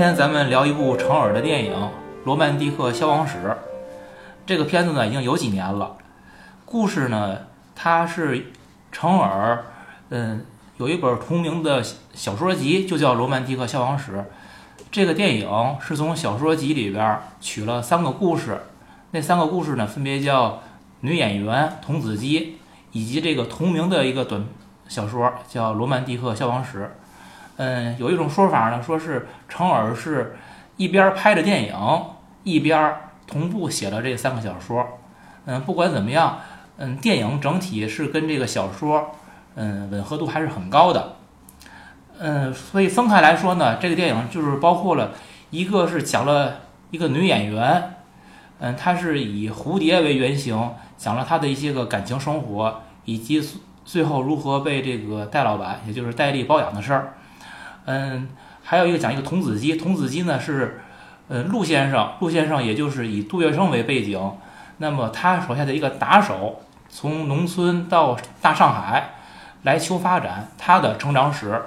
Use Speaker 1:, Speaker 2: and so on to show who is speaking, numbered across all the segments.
Speaker 1: 今天咱们聊一部成尔的电影《罗曼蒂克消亡史》。这个片子呢已经有几年了，故事呢它是成尔，嗯，有一本同名的小说集，就叫《罗曼蒂克消亡史》。这个电影是从小说集里边取了三个故事，那三个故事呢分别叫《女演员童子鸡》，以及这个同名的一个短小说叫《罗曼蒂克消亡史》。嗯，有一种说法呢，说是成尔是一边拍着电影，一边同步写了这三个小说。嗯，不管怎么样，嗯，电影整体是跟这个小说，嗯，吻合度还是很高的。嗯，所以分开来说呢，这个电影就是包括了一个是讲了一个女演员，嗯，她是以蝴蝶为原型，讲了她的一些个感情生活，以及最后如何被这个戴老板，也就是戴笠包养的事儿。嗯，还有一个讲一个童子鸡，童子鸡呢是，呃，陆先生，陆先生也就是以杜月笙为背景，那么他手下的一个打手，从农村到大上海来求发展，他的成长史。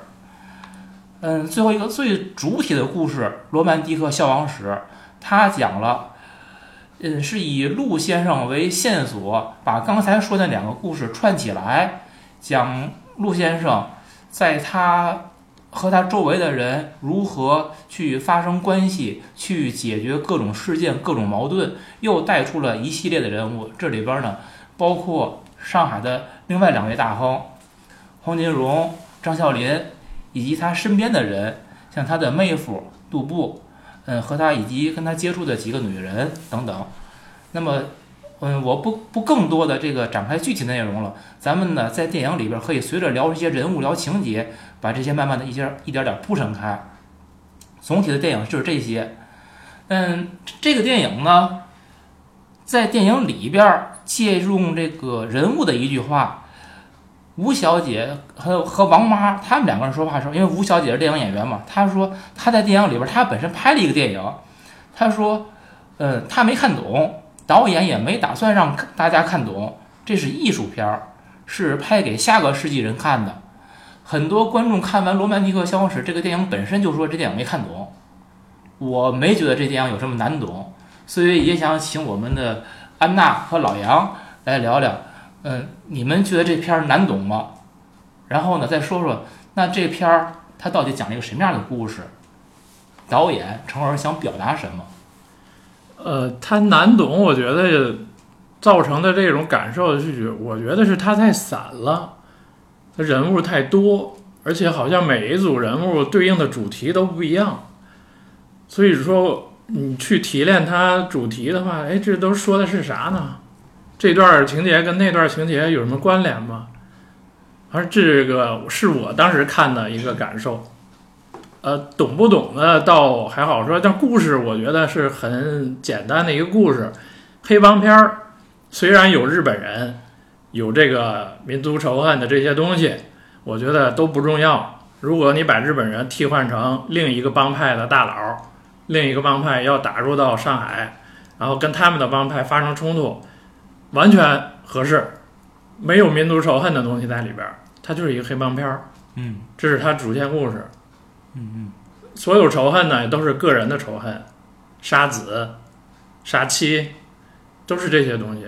Speaker 1: 嗯，最后一个最主体的故事《罗曼蒂克消亡史》，他讲了，嗯，是以陆先生为线索，把刚才说的两个故事串起来，讲陆先生在他。和他周围的人如何去发生关系，去解决各种事件、各种矛盾，又带出了一系列的人物。这里边呢，包括上海的另外两位大亨，黄金荣、张啸林，以及他身边的人，像他的妹夫杜布，嗯，和他以及跟他接触的几个女人等等。那么。嗯，我不不更多的这个展开具体内容了。咱们呢，在电影里边可以随着聊这些人物、聊情节，把这些慢慢的一些一点点铺陈开。总体的电影就是这些。嗯，这个电影呢，在电影里边借用这个人物的一句话，吴小姐和和王妈他们两个人说话的时候，因为吴小姐是电影演员嘛，她说她在电影里边她本身拍了一个电影，她说，嗯，她没看懂。导演也没打算让大家看懂，这是艺术片儿，是拍给下个世纪人看的。很多观众看完《罗曼蒂克消亡史》这个电影本身就说这电影没看懂，我没觉得这电影有什么难懂，所以也想请我们的安娜和老杨来聊聊。嗯，你们觉得这片难懂吗？然后呢，再说说那这片儿它到底讲了一个什么样的故事？导演成而想表达什么？
Speaker 2: 呃，它难懂，我觉得造成的这种感受是，我觉得是它太散了，人物太多，而且好像每一组人物对应的主题都不一样，所以说你去提炼它主题的话，哎，这都说的是啥呢？这段情节跟那段情节有什么关联吗？而这个是我当时看的一个感受。呃，懂不懂的倒还好说，但故事我觉得是很简单的一个故事。黑帮片儿虽然有日本人，有这个民族仇恨的这些东西，我觉得都不重要。如果你把日本人替换成另一个帮派的大佬，另一个帮派要打入到上海，然后跟他们的帮派发生冲突，完全合适。没有民族仇恨的东西在里边，它就是一个黑帮片儿。
Speaker 1: 嗯，
Speaker 2: 这是它主线故事。
Speaker 1: 嗯嗯，
Speaker 2: 所有仇恨呢，都是个人的仇恨，杀子、杀妻，都是这些东西。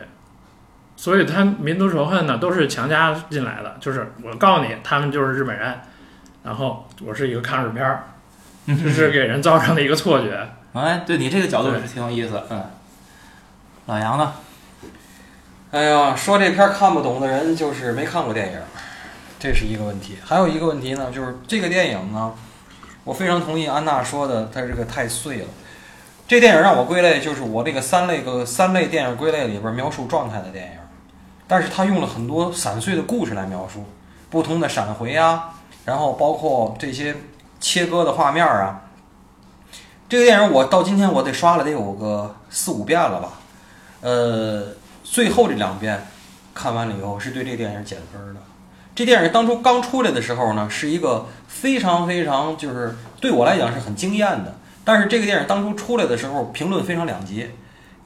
Speaker 2: 所以他民族仇恨呢，都是强加进来的。就是我告诉你，他们就是日本人，然后我是一个抗日片儿，这是给人造成的一个错觉。
Speaker 1: 哎，对你这个角度是挺有意思。嗯，老杨呢？
Speaker 3: 哎呀，说这片看不懂的人就是没看过电影，这是一个问题。还有一个问题呢，就是这个电影呢。我非常同意安娜说的，它这个太碎了。这电影让我归类，就是我这个三类个三类电影归类里边描述状态的电影，但是他用了很多散碎的故事来描述，不同的闪回啊，然后包括这些切割的画面啊。这个电影我到今天我得刷了得有个四五遍了吧，呃，最后这两遍看完了以后是对这个电影减分的。这电影当初刚出来的时候呢，是一个非常非常就是对我来讲是很惊艳的。但是这个电影当初出来的时候，评论非常两极，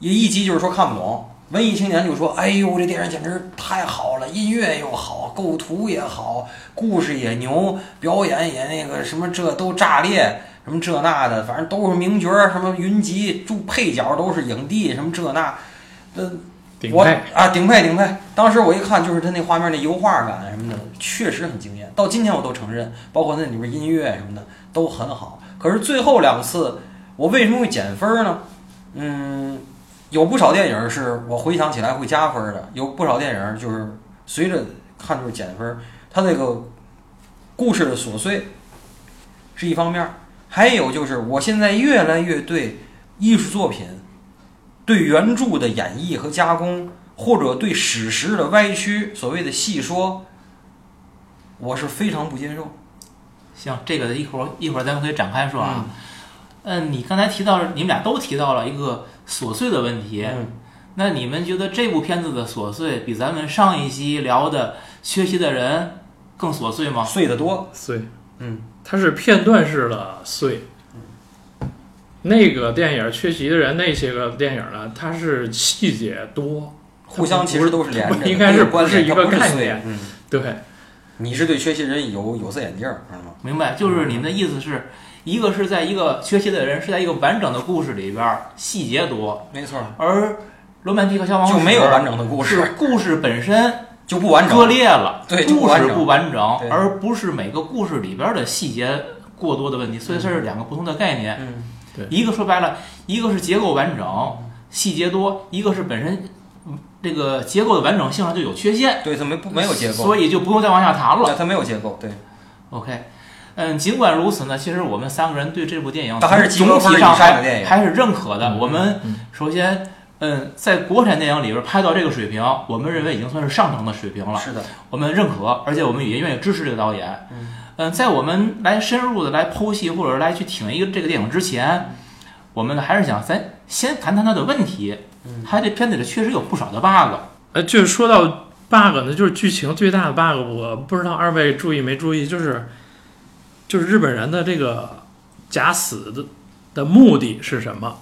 Speaker 3: 一一集就是说看不懂，文艺青年就说：“哎呦，这电影简直太好了，音乐又好，构图也好，故事也牛，表演也那个什么，这都炸裂。”什么这那的，反正都是名角儿，什么云集，主配角都是影帝，什么这那，呃，我
Speaker 2: 顶配。
Speaker 3: 啊，顶配顶配。当时我一看，就是他那画面那油画感什么的，确实很惊艳。到今天我都承认，包括那里面音乐什么的都很好。可是最后两次，我为什么会减分呢？嗯，有不少电影是我回想起来会加分的，有不少电影就是随着看就是减分。它这个故事的琐碎是一方面儿，还有就是我现在越来越对艺术作品。对原著的演绎和加工，或者对史实的歪曲，所谓的戏说，我是非常不接受。
Speaker 1: 行，这个一会儿一会儿咱们可以展开说啊。嗯，你刚才提到，你们俩都提到了一个琐碎的问题。
Speaker 3: 嗯，
Speaker 1: 那你们觉得这部片子的琐碎比咱们上一期聊的缺席的人更琐碎吗？
Speaker 3: 碎得多。
Speaker 2: 碎，
Speaker 3: 嗯，
Speaker 2: 它是片段式的碎。那个电影《缺席的人》那些个电影呢，它是细节多，
Speaker 3: 互相其实都是连着的，
Speaker 2: 应该是不是一个概念
Speaker 3: 嗯，
Speaker 2: 对，
Speaker 3: 你是对缺席人有有色眼镜儿是吗？
Speaker 1: 明白，就是你们的意思是一个是在一个缺席的人是在一个完整的故事里边儿细节多，
Speaker 3: 没错，
Speaker 1: 而罗曼蒂克消亡史
Speaker 3: 就没有完整的故
Speaker 1: 是
Speaker 3: 事，
Speaker 1: 故事本身
Speaker 3: 就不完整。
Speaker 1: 割裂了，
Speaker 3: 对
Speaker 1: 故事
Speaker 3: 完整
Speaker 1: 不完整，而不是每个故事里边的细节过多的问题，所以这是两个不同的概念。
Speaker 3: 嗯，
Speaker 1: 一个说白了，一个是结构完整，细节多；一个是本身嗯这个结构的完整性上就有缺陷，
Speaker 3: 对，它没不没有结构，
Speaker 1: 所以就不用再往下谈了。
Speaker 3: 对它没有结构，对
Speaker 1: ，OK，嗯，尽管如此呢，其实我们三个人对这部电影
Speaker 3: 它还是
Speaker 1: 总体上还
Speaker 3: 上的电影
Speaker 1: 还是认可的。
Speaker 2: 嗯
Speaker 1: 我们
Speaker 2: 嗯
Speaker 1: 首先，嗯，在国产电影里边拍到这个水平，我们认为已经算是上乘的水平了。
Speaker 3: 是的，
Speaker 1: 我们认可，而且我们也愿意支持这个导演。
Speaker 3: 嗯
Speaker 1: 嗯，在我们来深入的来剖析或者来去挺一个这个电影之前，我们还是想咱先谈谈它的问题。
Speaker 3: 嗯
Speaker 1: 它这片子里确实有不少的 bug。
Speaker 2: 呃，就是说到 bug 呢，就是剧情最大的 bug，我不知道二位注意没注意，就是就是日本人的这个假死的的目的是什么，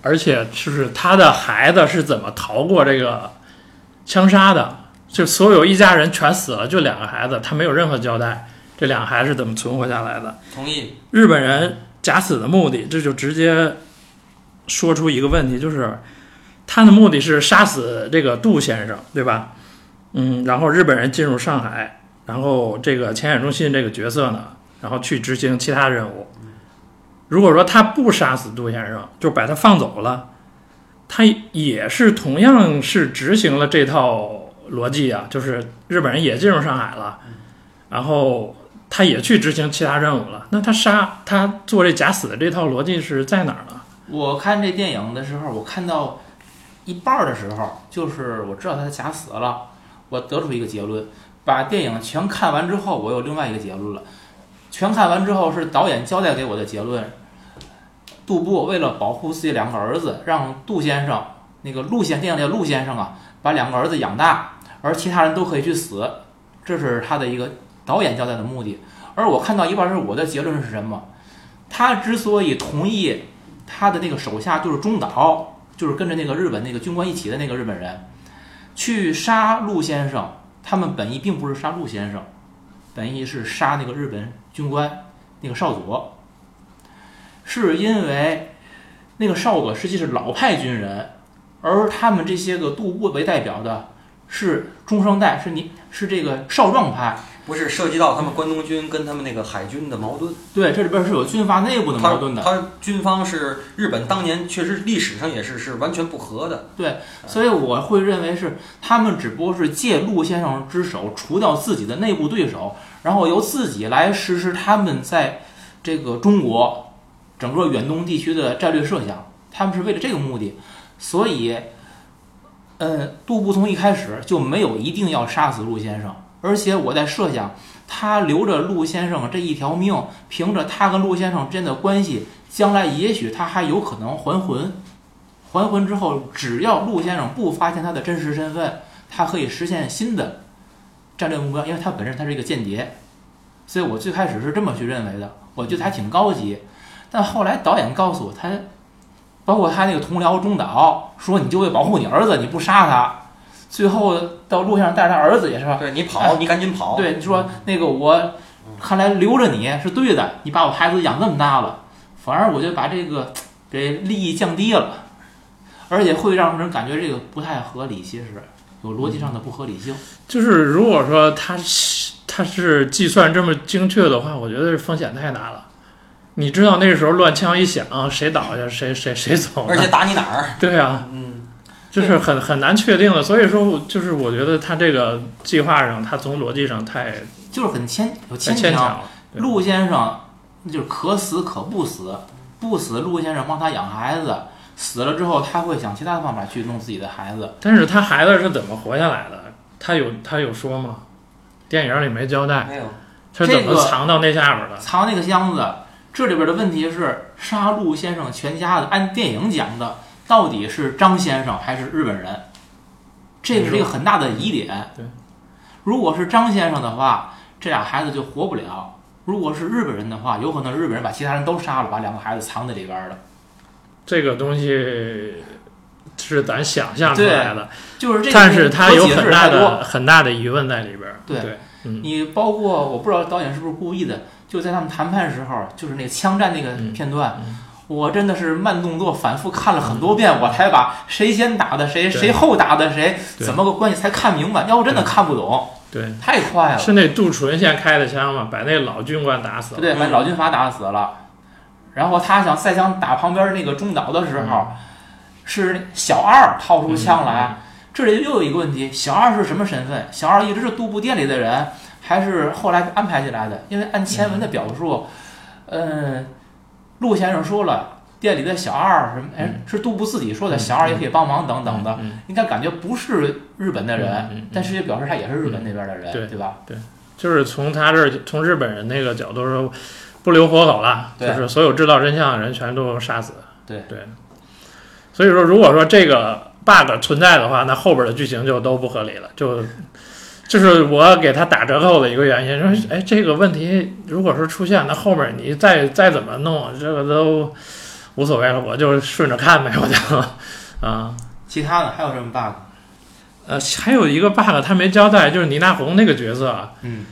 Speaker 2: 而且就是他的孩子是怎么逃过这个枪杀的，就所有一家人全死了，就两个孩子，他没有任何交代，这两个孩子是怎么存活下来的。
Speaker 3: 同意。
Speaker 2: 日本人假死的目的，这就直接说出一个问题，就是他的目的是杀死这个杜先生，对吧？嗯，然后日本人进入上海，然后这个前野中信这个角色呢，然后去执行其他任务。如果说他不杀死杜先生，就把他放走了，他也是同样是执行了这套逻辑啊，就是日本人也进入上海了，然后他也去执行其他任务了。那他杀他做这假死的这套逻辑是在哪儿呢？
Speaker 1: 我看这电影的时候，我看到一半的时候，就是我知道他假死了，我得出一个结论。把电影全看完之后，我有另外一个结论了。全看完之后是导演交代给我的结论。杜布为了保护自己两个儿子，让杜先生那个陆先电影里的陆先生啊，把两个儿子养大，而其他人都可以去死，这是他的一个导演交代的目的。而我看到一半儿时，我的结论是什么？他之所以同意他的那个手下就是中岛，就是跟着那个日本那个军官一起的那个日本人，去杀陆先生。他们本意并不是杀陆先生，本意是杀那个日本军官那个少佐，是因为那个少佐实际是老派军人，而他们这些个杜部为代表的是中生代，是你是这个少壮派。
Speaker 3: 不是涉及到他们关东军跟他们那个海军的矛盾。
Speaker 1: 对，这里边是有军阀内部的矛盾的。
Speaker 3: 他军方是日本当年确实历史上也是是完全不和的。
Speaker 1: 对所以我会认为是他们只不过是借陆先生之手除掉自己的内部对手，然后由自己来实施他们在这个中国整个远东地区的战略设想。他们是为了这个目的，所以，呃，杜布从一开始就没有一定要杀死陆先生，而且我在设想，他留着陆先生这一条命，凭着他跟陆先生之间的关系，将来也许他还有可能还魂。还魂之后，只要陆先生不发现他的真实身份，他可以实现新的战略目标，因为他本身他是一个间谍，所以我最开始是这么去认为的，我觉得他挺高级。但后来导演告诉我，他包括他那个同僚中岛说，你就为保护你儿子，你不杀他，最后到路上带着他儿子也是吧？
Speaker 3: 对你跑，你赶紧跑。
Speaker 1: 对，你说那个我看来留着你是对的，你把我孩子养这么大了，反而我就把这个给利益降低了，而且会让人感觉这个不太合理，其实有逻辑上的不合理性。
Speaker 2: 就是如果说他是他是计算这么精确的话，我觉得是风险太大了。你知道那时候乱枪一响，谁倒下谁谁谁走呢，
Speaker 3: 而且打你哪儿？
Speaker 2: 对啊，
Speaker 3: 嗯，
Speaker 2: 就是很很难确定的。所以说，就是我觉得他这个计划上，他从逻辑上太
Speaker 1: 就是很牵有牵强。
Speaker 2: 牵强了。
Speaker 1: 陆先生就是可死可不死，不死陆先生帮他养孩子，死了之后他会想其他的方法去弄自己的孩子。
Speaker 2: 但是他孩子是怎么活下来的？他有他有说吗？电影里没交代，
Speaker 3: 没有，
Speaker 2: 他怎么藏到那下边的？
Speaker 1: 藏那个箱子，这里边的问题是杀陆先生全家的，按电影讲的，到底是张先生还是日本人？这个是一个很大的疑点。
Speaker 2: 对，
Speaker 1: 如果是张先生的话，这俩孩子就活不了；如果是日本人的话，有可能日本人把其他人都杀了，把两个孩子藏在里边了。
Speaker 2: 这个东西是咱想象出来的，
Speaker 1: 就是这个，
Speaker 2: 但是他有很大的很大的疑问在里边儿。
Speaker 1: 对
Speaker 2: 对，嗯，
Speaker 1: 你包括我不知道导演是不是故意的，就在他们谈判时候，就是那个枪战那个
Speaker 2: 嗯
Speaker 1: 片段，
Speaker 2: 嗯
Speaker 1: 我真的是慢动作反复看了很多遍，我才把谁先打的谁，谁后打的谁，怎么个关系才看明白，要不真的看不懂，
Speaker 2: 对，
Speaker 1: 太快了。
Speaker 2: 是那杜淳先开的枪嘛，把那老军官打死了。
Speaker 1: 对，把
Speaker 3: 嗯
Speaker 1: 老军阀打死了，然后他想再想打旁边那个中岛的时候，是小二掏出枪来。这里又有一个问题，小二是什么身份？小二一直是杜布店里的人，还是后来安排进来的？因为按前文的表述，嗯，陆先生说了，店里的小二什么？哎，是杜布自己说的，
Speaker 2: 嗯
Speaker 1: 小二也可以帮忙等等的，
Speaker 2: 嗯，
Speaker 1: 应该感觉不是日本的人，但是也表示他也是日本那边的人，
Speaker 2: 对
Speaker 1: 对吧？
Speaker 2: 就是从他这儿，从日本人那个角度说，不留活口了，
Speaker 1: 对
Speaker 2: 就是所有知道真相的人全都杀死。
Speaker 1: 对
Speaker 2: 对，所以说，如果说这个 bug 存在的话，那后边的剧情就都不合理了，就。就是我给他打折扣的一个原因，说，哎，这个问题如果说出现，那后面你再再怎么弄，这个都无所谓了，我就顺着看呗，我就，啊，
Speaker 1: 其他的还有什么 bug？
Speaker 2: 呃，还有一个 bug 他没交代，就是倪大红那个角色，
Speaker 1: 嗯，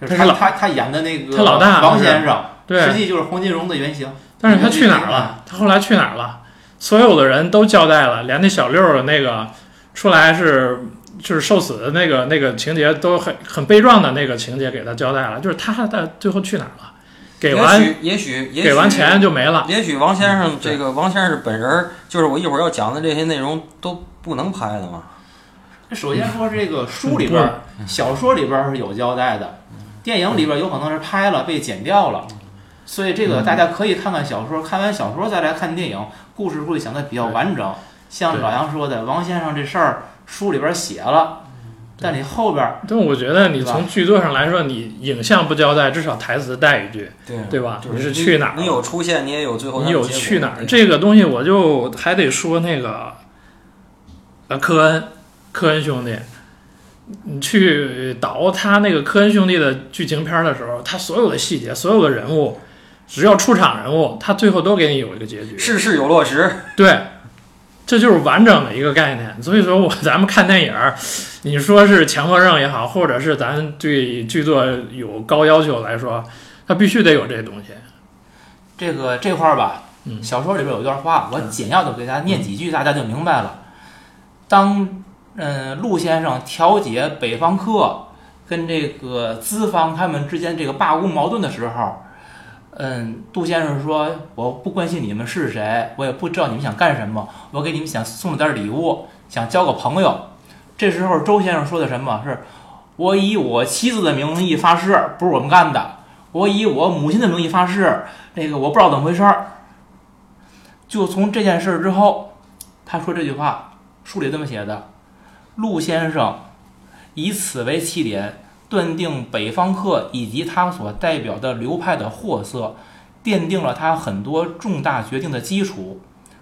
Speaker 1: 就是
Speaker 2: 他老
Speaker 1: 他他他演的那个
Speaker 2: 他老大
Speaker 1: 王先生，
Speaker 2: 对，
Speaker 1: 实际就是黄金荣的原型。
Speaker 2: 但是他去哪儿了？他后来去哪儿了？所有的人都交代了，连那小六儿的那个出来是就是受死的那个那个情节都很很悲壮的那个情节给他交代了，就是他的最后去哪儿了？给完
Speaker 3: 也许也许
Speaker 2: 给完钱就没了。
Speaker 3: 也许王先生
Speaker 2: 嗯
Speaker 3: 这个王先生本人，就是我一会儿要讲的这些内容都不能拍了嘛。
Speaker 1: 首先说这个书里边儿、小说里边儿是有交代的，电影里边儿有可能是拍了被剪掉了，所以这个大家可以看看小说，看完小说再来看电影，故事会想的比较完整。像老杨说的，王先生这事儿书里边写了，但你后边
Speaker 2: 但我觉得你从剧作上来说，你影像不交代，至少台词带一句，
Speaker 3: 对
Speaker 2: 对吧？
Speaker 3: 就是
Speaker 2: 你是去哪儿了？
Speaker 3: 你有出现，你也有最后
Speaker 2: 你有去哪儿？这个东西我就还得说那个，呃，科恩，科恩兄弟，你去导他那个科恩兄弟的剧情片的时候，他所有的细节，所有的人物，只要出场人物，他最后都给你有一个结局。
Speaker 3: 事事有落实。
Speaker 2: 对，这就是完整的一个概念。所以说我咱们看电影儿，你说是强迫症也好，或者是咱对剧作有高要求来说，它必须得有这东西。
Speaker 1: 这个这块儿吧，
Speaker 2: 嗯
Speaker 1: 小说里边有一段话，我简要的给大家念几句，大家就明白了。当嗯陆先生调解北方客跟这个资方他们之间这个罢工矛盾的时候，嗯，杜先生说：“我不关心你们是谁，我也不知道你们想干什么，我给你们想送了点礼物，想交个朋友。”这时候周先生说的什么是？我以我妻子的名义发誓，不是我们干的。我以我母亲的名义发誓，那个我不知道怎么回事儿。就从这件事之后，他说这句话，书里这么写的：陆先生以此为起点，断定北方客以及他所代表的流派的货色，奠定了他很多重大决定的基础。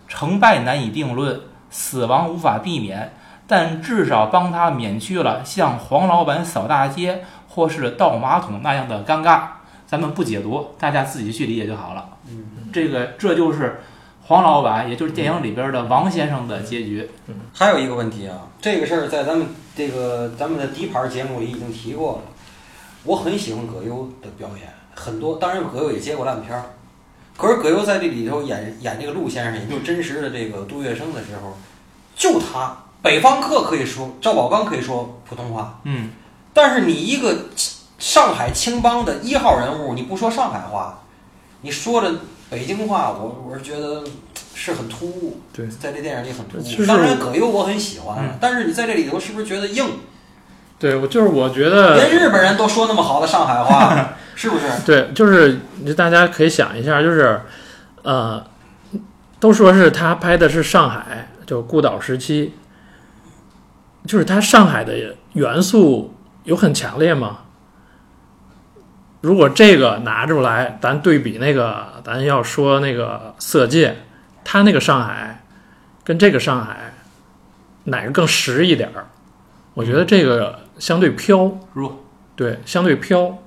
Speaker 1: 成败难以定论，死亡无法避免，但至少帮他免去了像黄老板扫大街或是倒马桶那样的尴尬。咱们不解读，大家自己去理解就好了。
Speaker 3: 嗯，
Speaker 1: 这个这就是黄老板，也就是电影里边的王先生的结局。
Speaker 3: 还有一个问题啊，这个事儿在咱们这个咱们的底盘节目里已经提过了。我很喜欢葛优的表演，很多当然葛优也接过烂片儿，可是葛优在这里头演演这个陆先生，也就是真实的这个杜月笙的时候，就他北方客可以说，赵宝刚可以说普通话，
Speaker 1: 嗯，
Speaker 3: 但是你一个上海青帮的一号人物，你不说上海话，你说的北京话，我我是觉得是很突兀。
Speaker 2: 对，
Speaker 3: 在这电影里很突兀。当然，葛优我很喜欢，
Speaker 1: 嗯
Speaker 3: 但是你在这里头是不是觉得硬？
Speaker 2: 对我就是我觉得
Speaker 3: 连日本人都说那么好的上海话，是不是？
Speaker 2: 对，就是你大家可以想一下，就是呃，都说是他拍的是上海，就孤岛时期，就是他上海的元素有很强烈吗？如果这个拿出来，咱对比那个，咱要说那个《色戒》，他那个上海跟这个上海哪个更实一点儿？我觉得这个相对飘，
Speaker 1: 弱，
Speaker 2: 对，相对飘，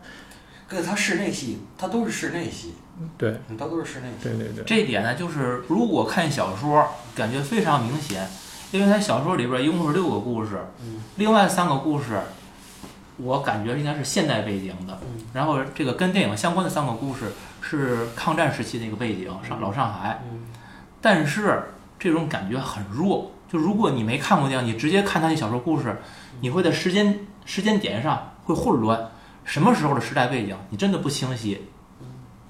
Speaker 3: 可是他室内戏，他都是室内戏，
Speaker 2: 对，
Speaker 3: 嗯，他都是室内戏。
Speaker 2: 对对对。
Speaker 1: 这一点呢，就是如果看小说，感觉非常明显，因为他小说里边一共是六个故事，
Speaker 3: 嗯。
Speaker 1: 另外三个故事，我感觉应该是现代背景的，
Speaker 3: 嗯。
Speaker 1: 然后这个跟电影相关的三个故事是抗战时期的一个背景，上老上海，
Speaker 3: 嗯。
Speaker 1: 但是这种感觉很弱。就如果你没看过电影，你直接看他那小说故事，你会在时间时间点上会混乱，什么时候的时代背景你真的不清晰。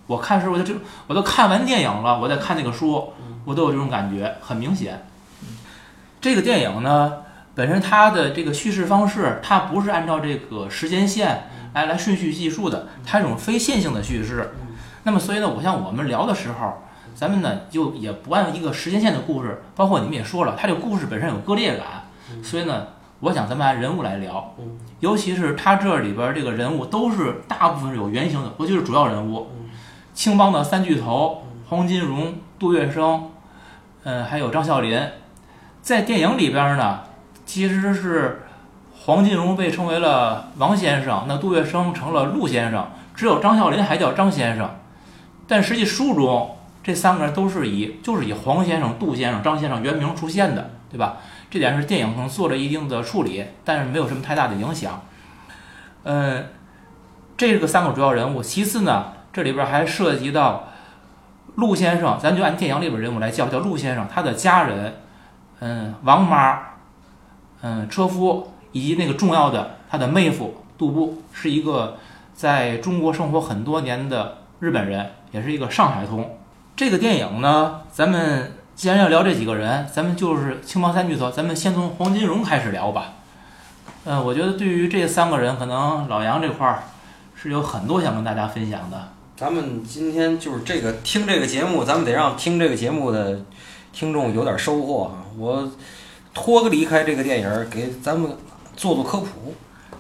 Speaker 1: 我看时候我就这，我都看完电影了，我再看那个书，我都有这种感觉，很明显。这个电影呢，本身它的这个叙事方式，它不是按照这个时间线来来顺序记述的，它是一种非线性的叙事。那么，所以呢，我像我们聊的时候，咱们呢就也不按一个时间线的故事，包括你们也说了，它这个故事本身有割裂感，所以呢，我想咱们按人物来聊，
Speaker 3: 嗯。
Speaker 1: 尤其是它这里边这个人物都是大部分是有原型的，尤其是主要人物，青帮的三巨头黄金荣、杜月笙，嗯，还有张啸林，在电影里边呢，其实是黄金荣被称为了王先生，那杜月笙成了陆先生，只有张啸林还叫张先生，但实际书中这三个人都是以就是以黄先生、杜先生、张先生原名出现的，对吧？这点是电影可能做了一定的处理，但是没有什么太大的影响。嗯，这个三个主要人物，其次呢，这里边还涉及到陆先生，咱就按电影里边人物来叫，叫陆先生，他的家人，嗯，王妈，嗯，车夫，以及那个重要的他的妹夫杜布，是一个在中国生活很多年的日本人，也是一个上海通。这个电影呢，咱们既然要聊这几个人，咱们就是青帮三巨头，咱们先从黄金荣开始聊吧。嗯，我觉得对于这三个人，可能老杨这块儿是有很多想跟大家分享的。
Speaker 3: 咱们今天就是这个听这个节目，咱们得让听这个节目的听众有点收获哈。我脱离开这个电影儿，给咱们做做科普。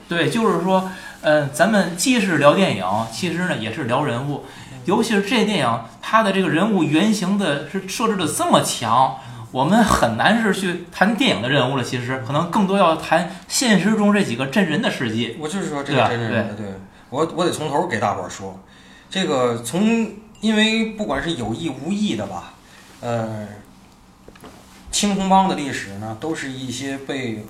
Speaker 1: 对，就是说，嗯，咱们既是聊电影，其实呢也是聊人物，尤其是这电影，它的这个人物原型的是设置的这么强，我们很难是去谈电影的人物了。其实可能更多要谈现实中这几个真人的事迹。
Speaker 3: 我就是说这个真人的，对我我得从头给大伙儿说，这个从因为不管是有意无意的吧，呃，青红帮的历史呢，都是一些被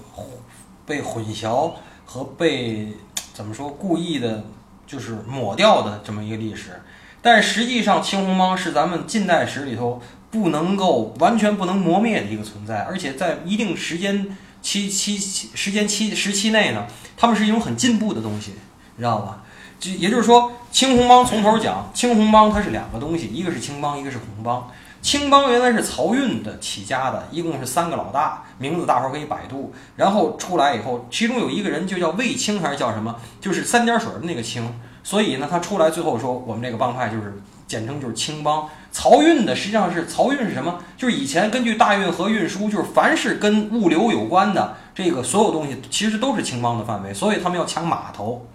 Speaker 3: 被混淆和被怎么说故意的，就是抹掉的这么一个历史。但实际上，青红帮是咱们近代史里头不能够完全不能磨灭的一个存在，而且在一定时间期期期时间期时期内呢，他们是一种很进步的东西，你知道吧？就也就是说，青红帮从头讲，青红帮它是两个东西，一个是青帮，一个是红帮。青帮原来是漕运的起家的，一共是三个老大，名字大伙儿可以百度。然后出来以后，其中有一个人就叫卫青还是叫什么，就是三点水的那个青。所以呢，他出来最后说，我们这个帮派就是简称就是青帮。漕运的实际上是漕运是什么？就是以前根据大运河运输，就是凡是跟物流有关的这个所有东西，其实都是青帮的范围。所以他们要抢码头，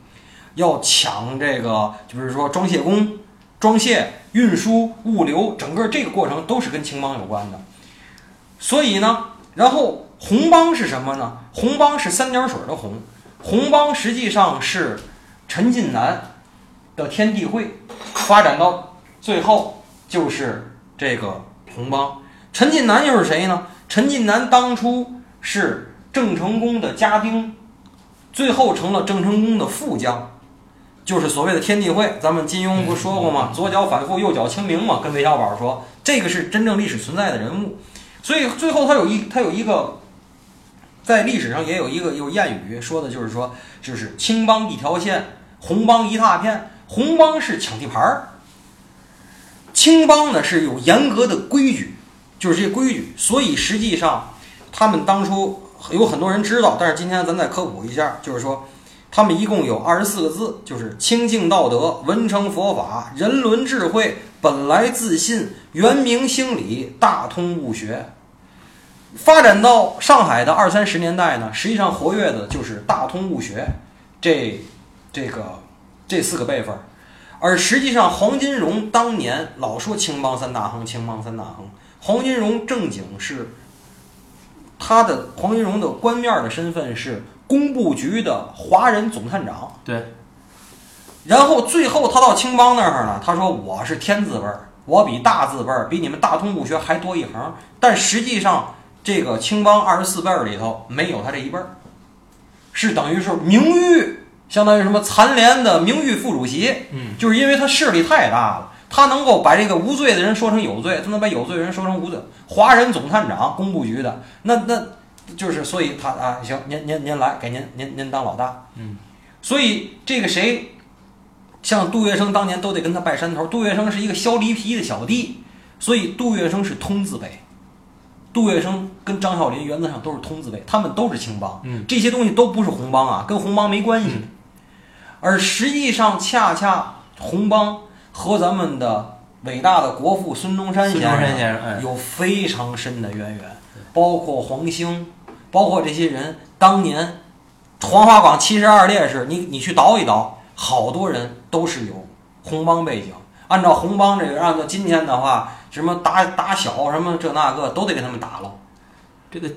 Speaker 3: 要抢这个，就是说装卸工、装卸、运输、物流，整个这个过程都是跟青帮有关的。所以呢，然后红帮是什么呢？红帮是三点水的红，红帮实际上是陈近南的天地会，发展到最后就是这个红帮。陈近南又是谁呢？陈近南当初是郑成功的家丁，最后成了郑成功的副将。就是所谓的天地会。咱们金庸不说过吗？左脚反复，右脚清明嘛。跟韦小宝说，这个是真正历史存在的人物。所以最后他有一他有一个，在历史上也有一个有谚语说的就是说，就是青帮一条线，红帮一大片。红帮是抢地盘儿，青帮呢是有严格的规矩，就是这些规矩。所以实际上他们当初有很多人知道，但是今天咱再科普一下，就是说他们一共有二十四个字，就是清净道德、文成佛法、人伦智慧、本来自信、圆明心理、大通物学。发展到上海的二三十年代呢，实际上活跃的就是大通物学这这个这四个辈分。而实际上，黄金荣当年老说青帮三大亨，青帮三大亨。黄金荣正经是他的黄金荣的官面的身份是工部局的华人总探长。
Speaker 1: 对，
Speaker 3: 然后最后他到青帮那儿呢，他说我是天字辈儿，我比大字辈儿比你们大通部学还多一行。但实际上，这个青帮二十四辈儿里头没有他这一辈儿，是等于是名誉。相当于什么残联的名誉副主席，
Speaker 1: 嗯，
Speaker 3: 就是因为他势力太大了，他能够把这个无罪的人说成有罪，他能把有罪人说成无罪。华人总探长，工部局的，那那就是所以他啊，行，您您您来，给您您您当老大，
Speaker 1: 嗯，
Speaker 3: 所以这个谁，像杜月笙当年都得跟他拜山头。杜月笙是一个削梨皮的小弟，所以杜月笙是通字辈。杜月笙跟张啸林原则上都是通字辈，他们都是青帮，
Speaker 1: 嗯，
Speaker 3: 这些东西都不是红帮啊，跟红帮没关系。而实际上，恰恰红帮和咱们的伟大的国父孙中山先
Speaker 1: 孙中山
Speaker 3: 生
Speaker 1: 先生哎
Speaker 3: 有非常深的渊源，包括黄兴，包括这些人当年黄花岗七十二烈士，你你去倒一倒，好多人都是有红帮背景。按照红帮这个，按照今天的话，什么打打小什么这那个都得给他们打了。
Speaker 1: 这个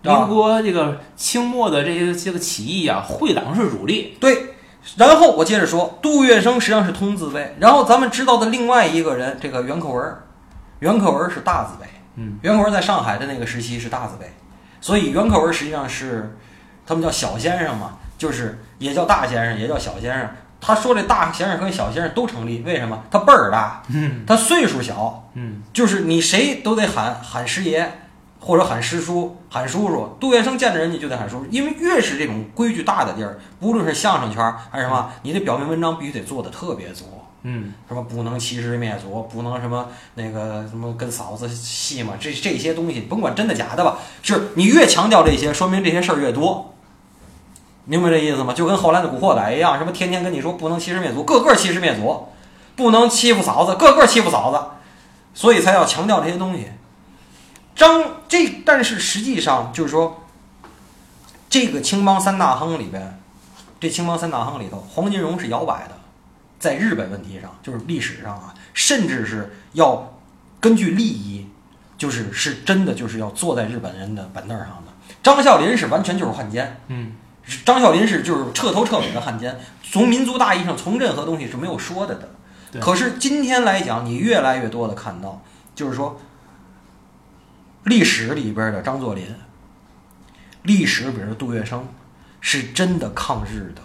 Speaker 1: 民国这个清末的这些这个起义啊，会党是主力，
Speaker 3: 对，然后我接着说，杜月笙实际上是通字辈，然后咱们知道的另外一个人，这个袁克文儿，袁克文儿是大字辈，
Speaker 1: 嗯，
Speaker 3: 袁克文在上海的那个时期是大字辈，所以袁克文实际上是他们叫小先生嘛，就是也叫大先生，也叫小先生。他说这大先生跟小先生都成立，为什么？他辈儿大，
Speaker 1: 嗯
Speaker 3: 他岁数小，
Speaker 1: 嗯，
Speaker 3: 就是你谁都得喊喊师爷，或者喊师叔、喊叔叔。杜月笙见着人家就得喊叔叔，因为越是这种规矩大的地儿，无论是相声圈儿还是什么，你的表面文章必须得做的特别足。
Speaker 1: 嗯，
Speaker 3: 什么不能欺师灭祖，不能什么那个什么跟嫂子戏嘛，这这些东西甭管真的假的吧，就是你越强调这些，说明这些事儿越多。明白这意思吗？就跟后来的古惑仔一样，什么天天跟你说不能欺师灭祖，个个欺师灭祖，不能欺负嫂子，个个欺负嫂子，所以才要强调这些东西。张这，但是实际上就是说，这个青帮三大亨里边，这青帮三大亨里头，黄金荣是摇摆的，在日本问题上，就是历史上啊，甚至是要根据利益，就是是真的就是要坐在日本人的板凳上的。张啸林是完全就是汉奸，
Speaker 1: 嗯，
Speaker 3: 张啸林是就是彻头彻尾的汉奸，从民族大义上，从任何东西是没有说的的。
Speaker 1: 对
Speaker 3: 可是今天来讲，你越来越多的看到，就是说，历史里边的张作霖，历史里边的杜月笙，是真的抗日的，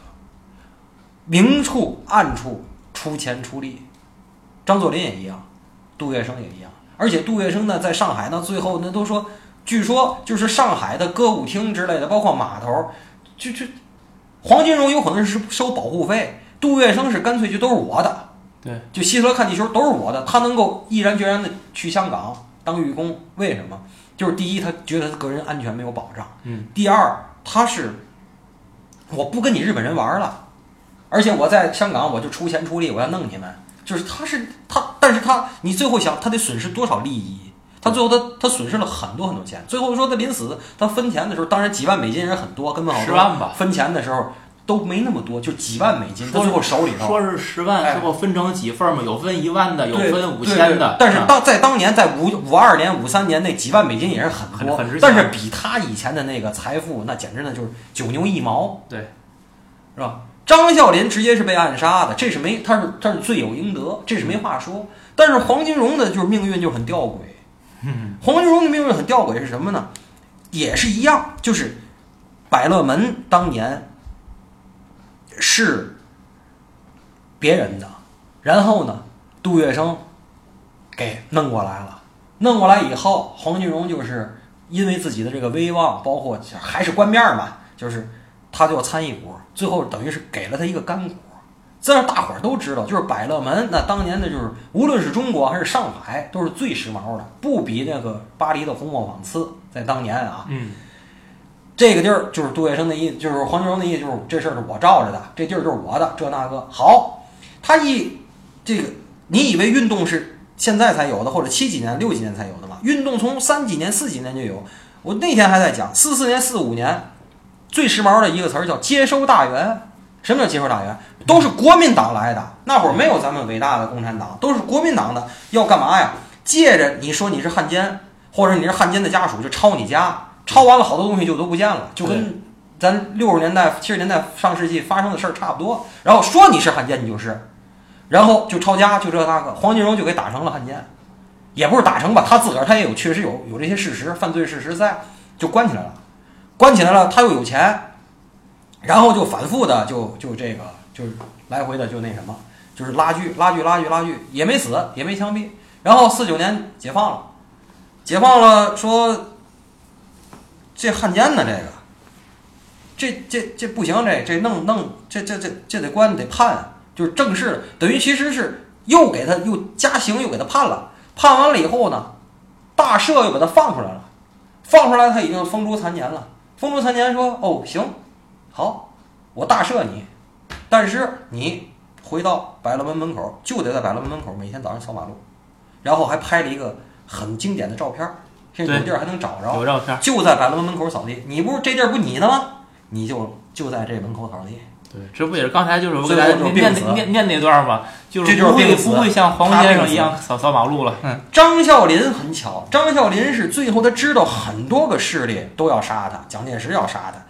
Speaker 3: 明处暗处出钱出力。张作霖也一样，杜月笙也一样。而且杜月笙呢，在上海呢，最后那都说，据说就是上海的歌舞厅之类的，包括码头，就就黄金荣有可能是收保护费，杜月笙是干脆就都是我的。
Speaker 1: 对，
Speaker 3: 就希特勒看地球都是我的，他能够毅然决然的去香港当狱工，为什么？就是第一，他觉得他个人安全没有保障；
Speaker 1: 嗯，
Speaker 3: 第二，他是我不跟你日本人玩了，而且我在香港我就出钱出力，我要弄你们。就是他是他，但是他你最后想，他得损失多少利益？他最后他他损失了很多很多钱。最后说他临死，他分钱的时候，当然几万美金人很多，根本好多
Speaker 1: 十万吧
Speaker 3: 分钱的时候都没那么多，就几万美金。他最后手里头
Speaker 1: 说是十万，
Speaker 3: 哎
Speaker 1: 最后分成几份嘛？有分一万的，有分五千的。
Speaker 3: 但是当在当年，在五五二年、五三年那几万美金也是很多，但是比他以前的那个财富，那简直那就是九牛一毛，
Speaker 1: 对，
Speaker 3: 是吧？张啸林直接是被暗杀的，这是没他是他是罪有应得，这是没话说。但是黄金荣的就是命运就很吊诡，
Speaker 1: 嗯
Speaker 3: 黄金荣的命运很吊诡是什么呢？也是一样，就是百乐门当年是别人的，然后呢，杜月笙给弄过来了。弄过来以后，黄金荣就是因为自己的这个威望，包括还是官面嘛，就是他就要参一股，最后等于是给了他一个干股。这样大伙儿都知道，就是百乐门那当年的就是无论是中国还是上海，都是最时髦的，不比那个巴黎的红磨坊次。在当年啊，
Speaker 1: 嗯，
Speaker 3: 这个地儿就是杜月笙的意，就是黄金荣的意，就是这事儿是我罩着的，这地儿就是我的，这那个好。他一这个，你以为运动是现在才有的，或者七几年、六几年才有的吗？运动从三几年、四几年就有。我那天还在讲，四四年、四五年最时髦的一个词儿叫接收大员。什么叫接收大员？都是国民党来的，那会儿没有咱们伟大的共产党，都是国民党的。要干嘛呀？借着你说你是汉奸，或者你是汉奸的家属，就抄你家，抄完了好多东西就都不见了，就跟咱六十年代、七十年代上世纪发生的事儿差不多。然后说你是汉奸，你就是，然后就抄家，就这那个。黄金荣就给打成了汉奸，也不是打成吧，他自个儿他也有确实有有这些事实，犯罪事实在，就关起来了。关起来了，他又有钱。然后就反复的就就这个就来回的就那什么，就是拉锯拉锯拉锯拉锯，也没死也没枪毙。然后四九年解放了，解放了说这汉奸呢这个，这这这不行，这这弄弄这这这这得关得判，就是正式等于其实是又给他又加刑又给他判了，判完了以后呢，大赦又把他放出来了，放出来他已经风烛残年了，风烛残年说哦行。好，我大赦你，但是你回到百乐门门口，就得在百乐门门口每天早上扫马路，然后还拍了一个很经典的照片，现在有地儿还能找着，
Speaker 1: 有照片，
Speaker 3: 就在百乐门门口扫地。你不是这地儿不你的吗？你就就在这门口扫地。
Speaker 1: 对，这不也是刚才就是我给大家念念念那段吗？就是
Speaker 3: 不
Speaker 1: 会不会像黄先生一样扫扫马路了。嗯，
Speaker 3: 张孝林很巧，张孝林是最后他知道很多个势力都要杀他，蒋介石要杀他。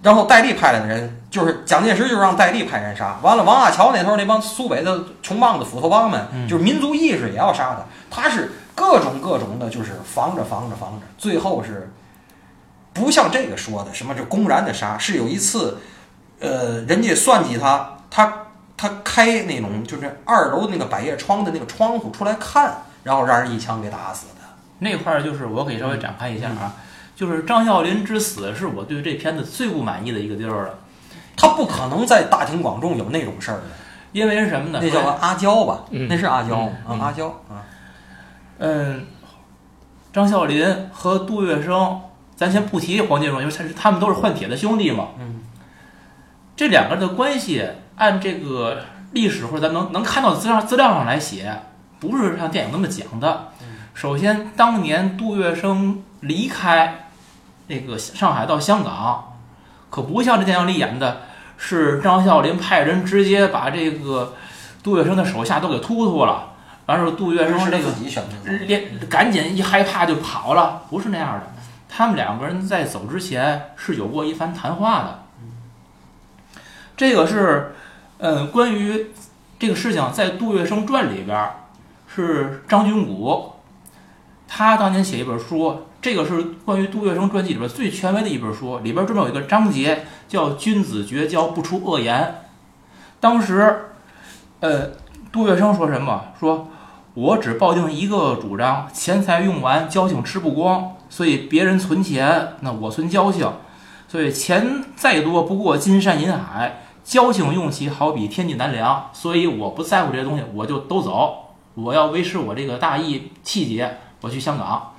Speaker 3: 然后戴笠派来的人，就是蒋介石，就让戴笠派人杀。完了，王亚樵那头那帮苏北的穷棒子、斧头帮们，就是民族意识也要杀他。他是各种各种的，就是防着、防着、防着。最后是不像这个说的什么，就公然的杀。是有一次，呃，人家算计他，他他开那种就是二楼那个百叶窗的那个窗户出来看，然后让人一枪给打死的。
Speaker 1: 那块儿就是我可以稍微展开一下啊。就是张啸林之死是我对这片子最不满意的一个地儿了，
Speaker 3: 他不可能在大庭广众有那种事儿的，
Speaker 1: 因为是什么呢？
Speaker 3: 那叫阿娇吧？那是阿娇啊，阿娇啊。
Speaker 1: 嗯，张啸林和杜月笙，咱先不提黄金荣，因为他是他们都是换铁的兄弟嘛。
Speaker 3: 嗯，
Speaker 1: 这两个人的关系，按这个历史或者咱能能看到资料资料上来写，不是像电影那么讲的。首先，当年杜月笙离开。那个上海到香港，可不像这电影里演的，是张啸林派人直接把这个杜月笙的手下都给突突了。完事儿，杜月笙那个连赶紧一害怕就跑了，不是那样的。他们两个人在走之前是有过一番谈话的。这个是，嗯，关于这个事情在《杜月笙传》里边，是张君谷，他当年写一本书。这个是关于杜月笙传记里边最权威的一本书，里边专门有一个章节叫“君子绝交，不出恶言”。当时，呃，杜月笙说什么？说我只抱定一个主张：钱财用完，交情吃不光。所以别人存钱，那我存交情。所以钱再多不过金山银海，交情用起好比天地难量。所以我不在乎这些东西，我就都走。我要维持我这个大义气节，我去香港。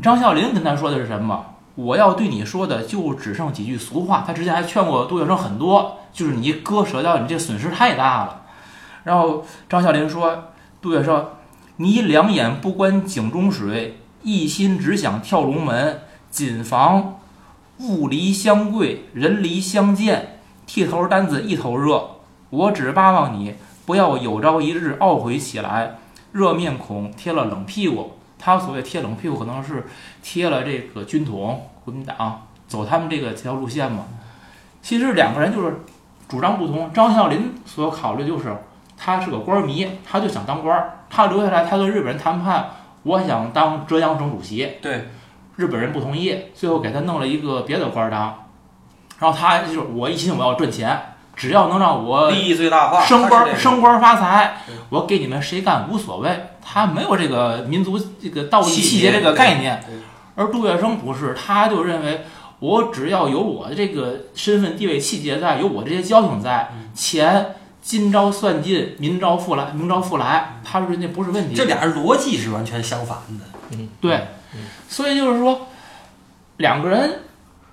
Speaker 1: 张孝林跟他说的是什么？我要对你说的就只剩几句俗话。他之前还劝过杜月笙很多，就是你割舍掉，你这损失太大了。然后张孝林说：“杜月笙，你两眼不观井中水，一心只想跳龙门，谨防物离相贵，人离相见，剃头单子一头热。我只巴望你不要有朝一日懊悔起来，热面孔贴了冷屁股。”他所谓贴冷屁股，可能是贴了这个军统、国民党走他们这个这条路线嘛。其实两个人就是主张不同。张孝林所考虑就是他是个官迷，他就想当官儿。他留下来，他跟日本人谈判，我想当浙江省主席。
Speaker 3: 对，
Speaker 1: 日本人不同意，最后给他弄了一个别的官当。然后他就是我一心我要赚钱，只要能让我
Speaker 3: 利益最大化，
Speaker 1: 升官升官发财，我给你们谁干无所谓。他没有这个民族这个道义
Speaker 3: 气
Speaker 1: 气节这个概念。而杜月笙不是，他就认为我只要有我的这个身份地位气节在，有我这些交情在，
Speaker 3: 嗯
Speaker 1: 钱今朝算尽，明朝复来，明朝复来，他说那不是问题。
Speaker 3: 这俩人逻辑是完全相反的。
Speaker 1: 嗯对，所以就是说，两个人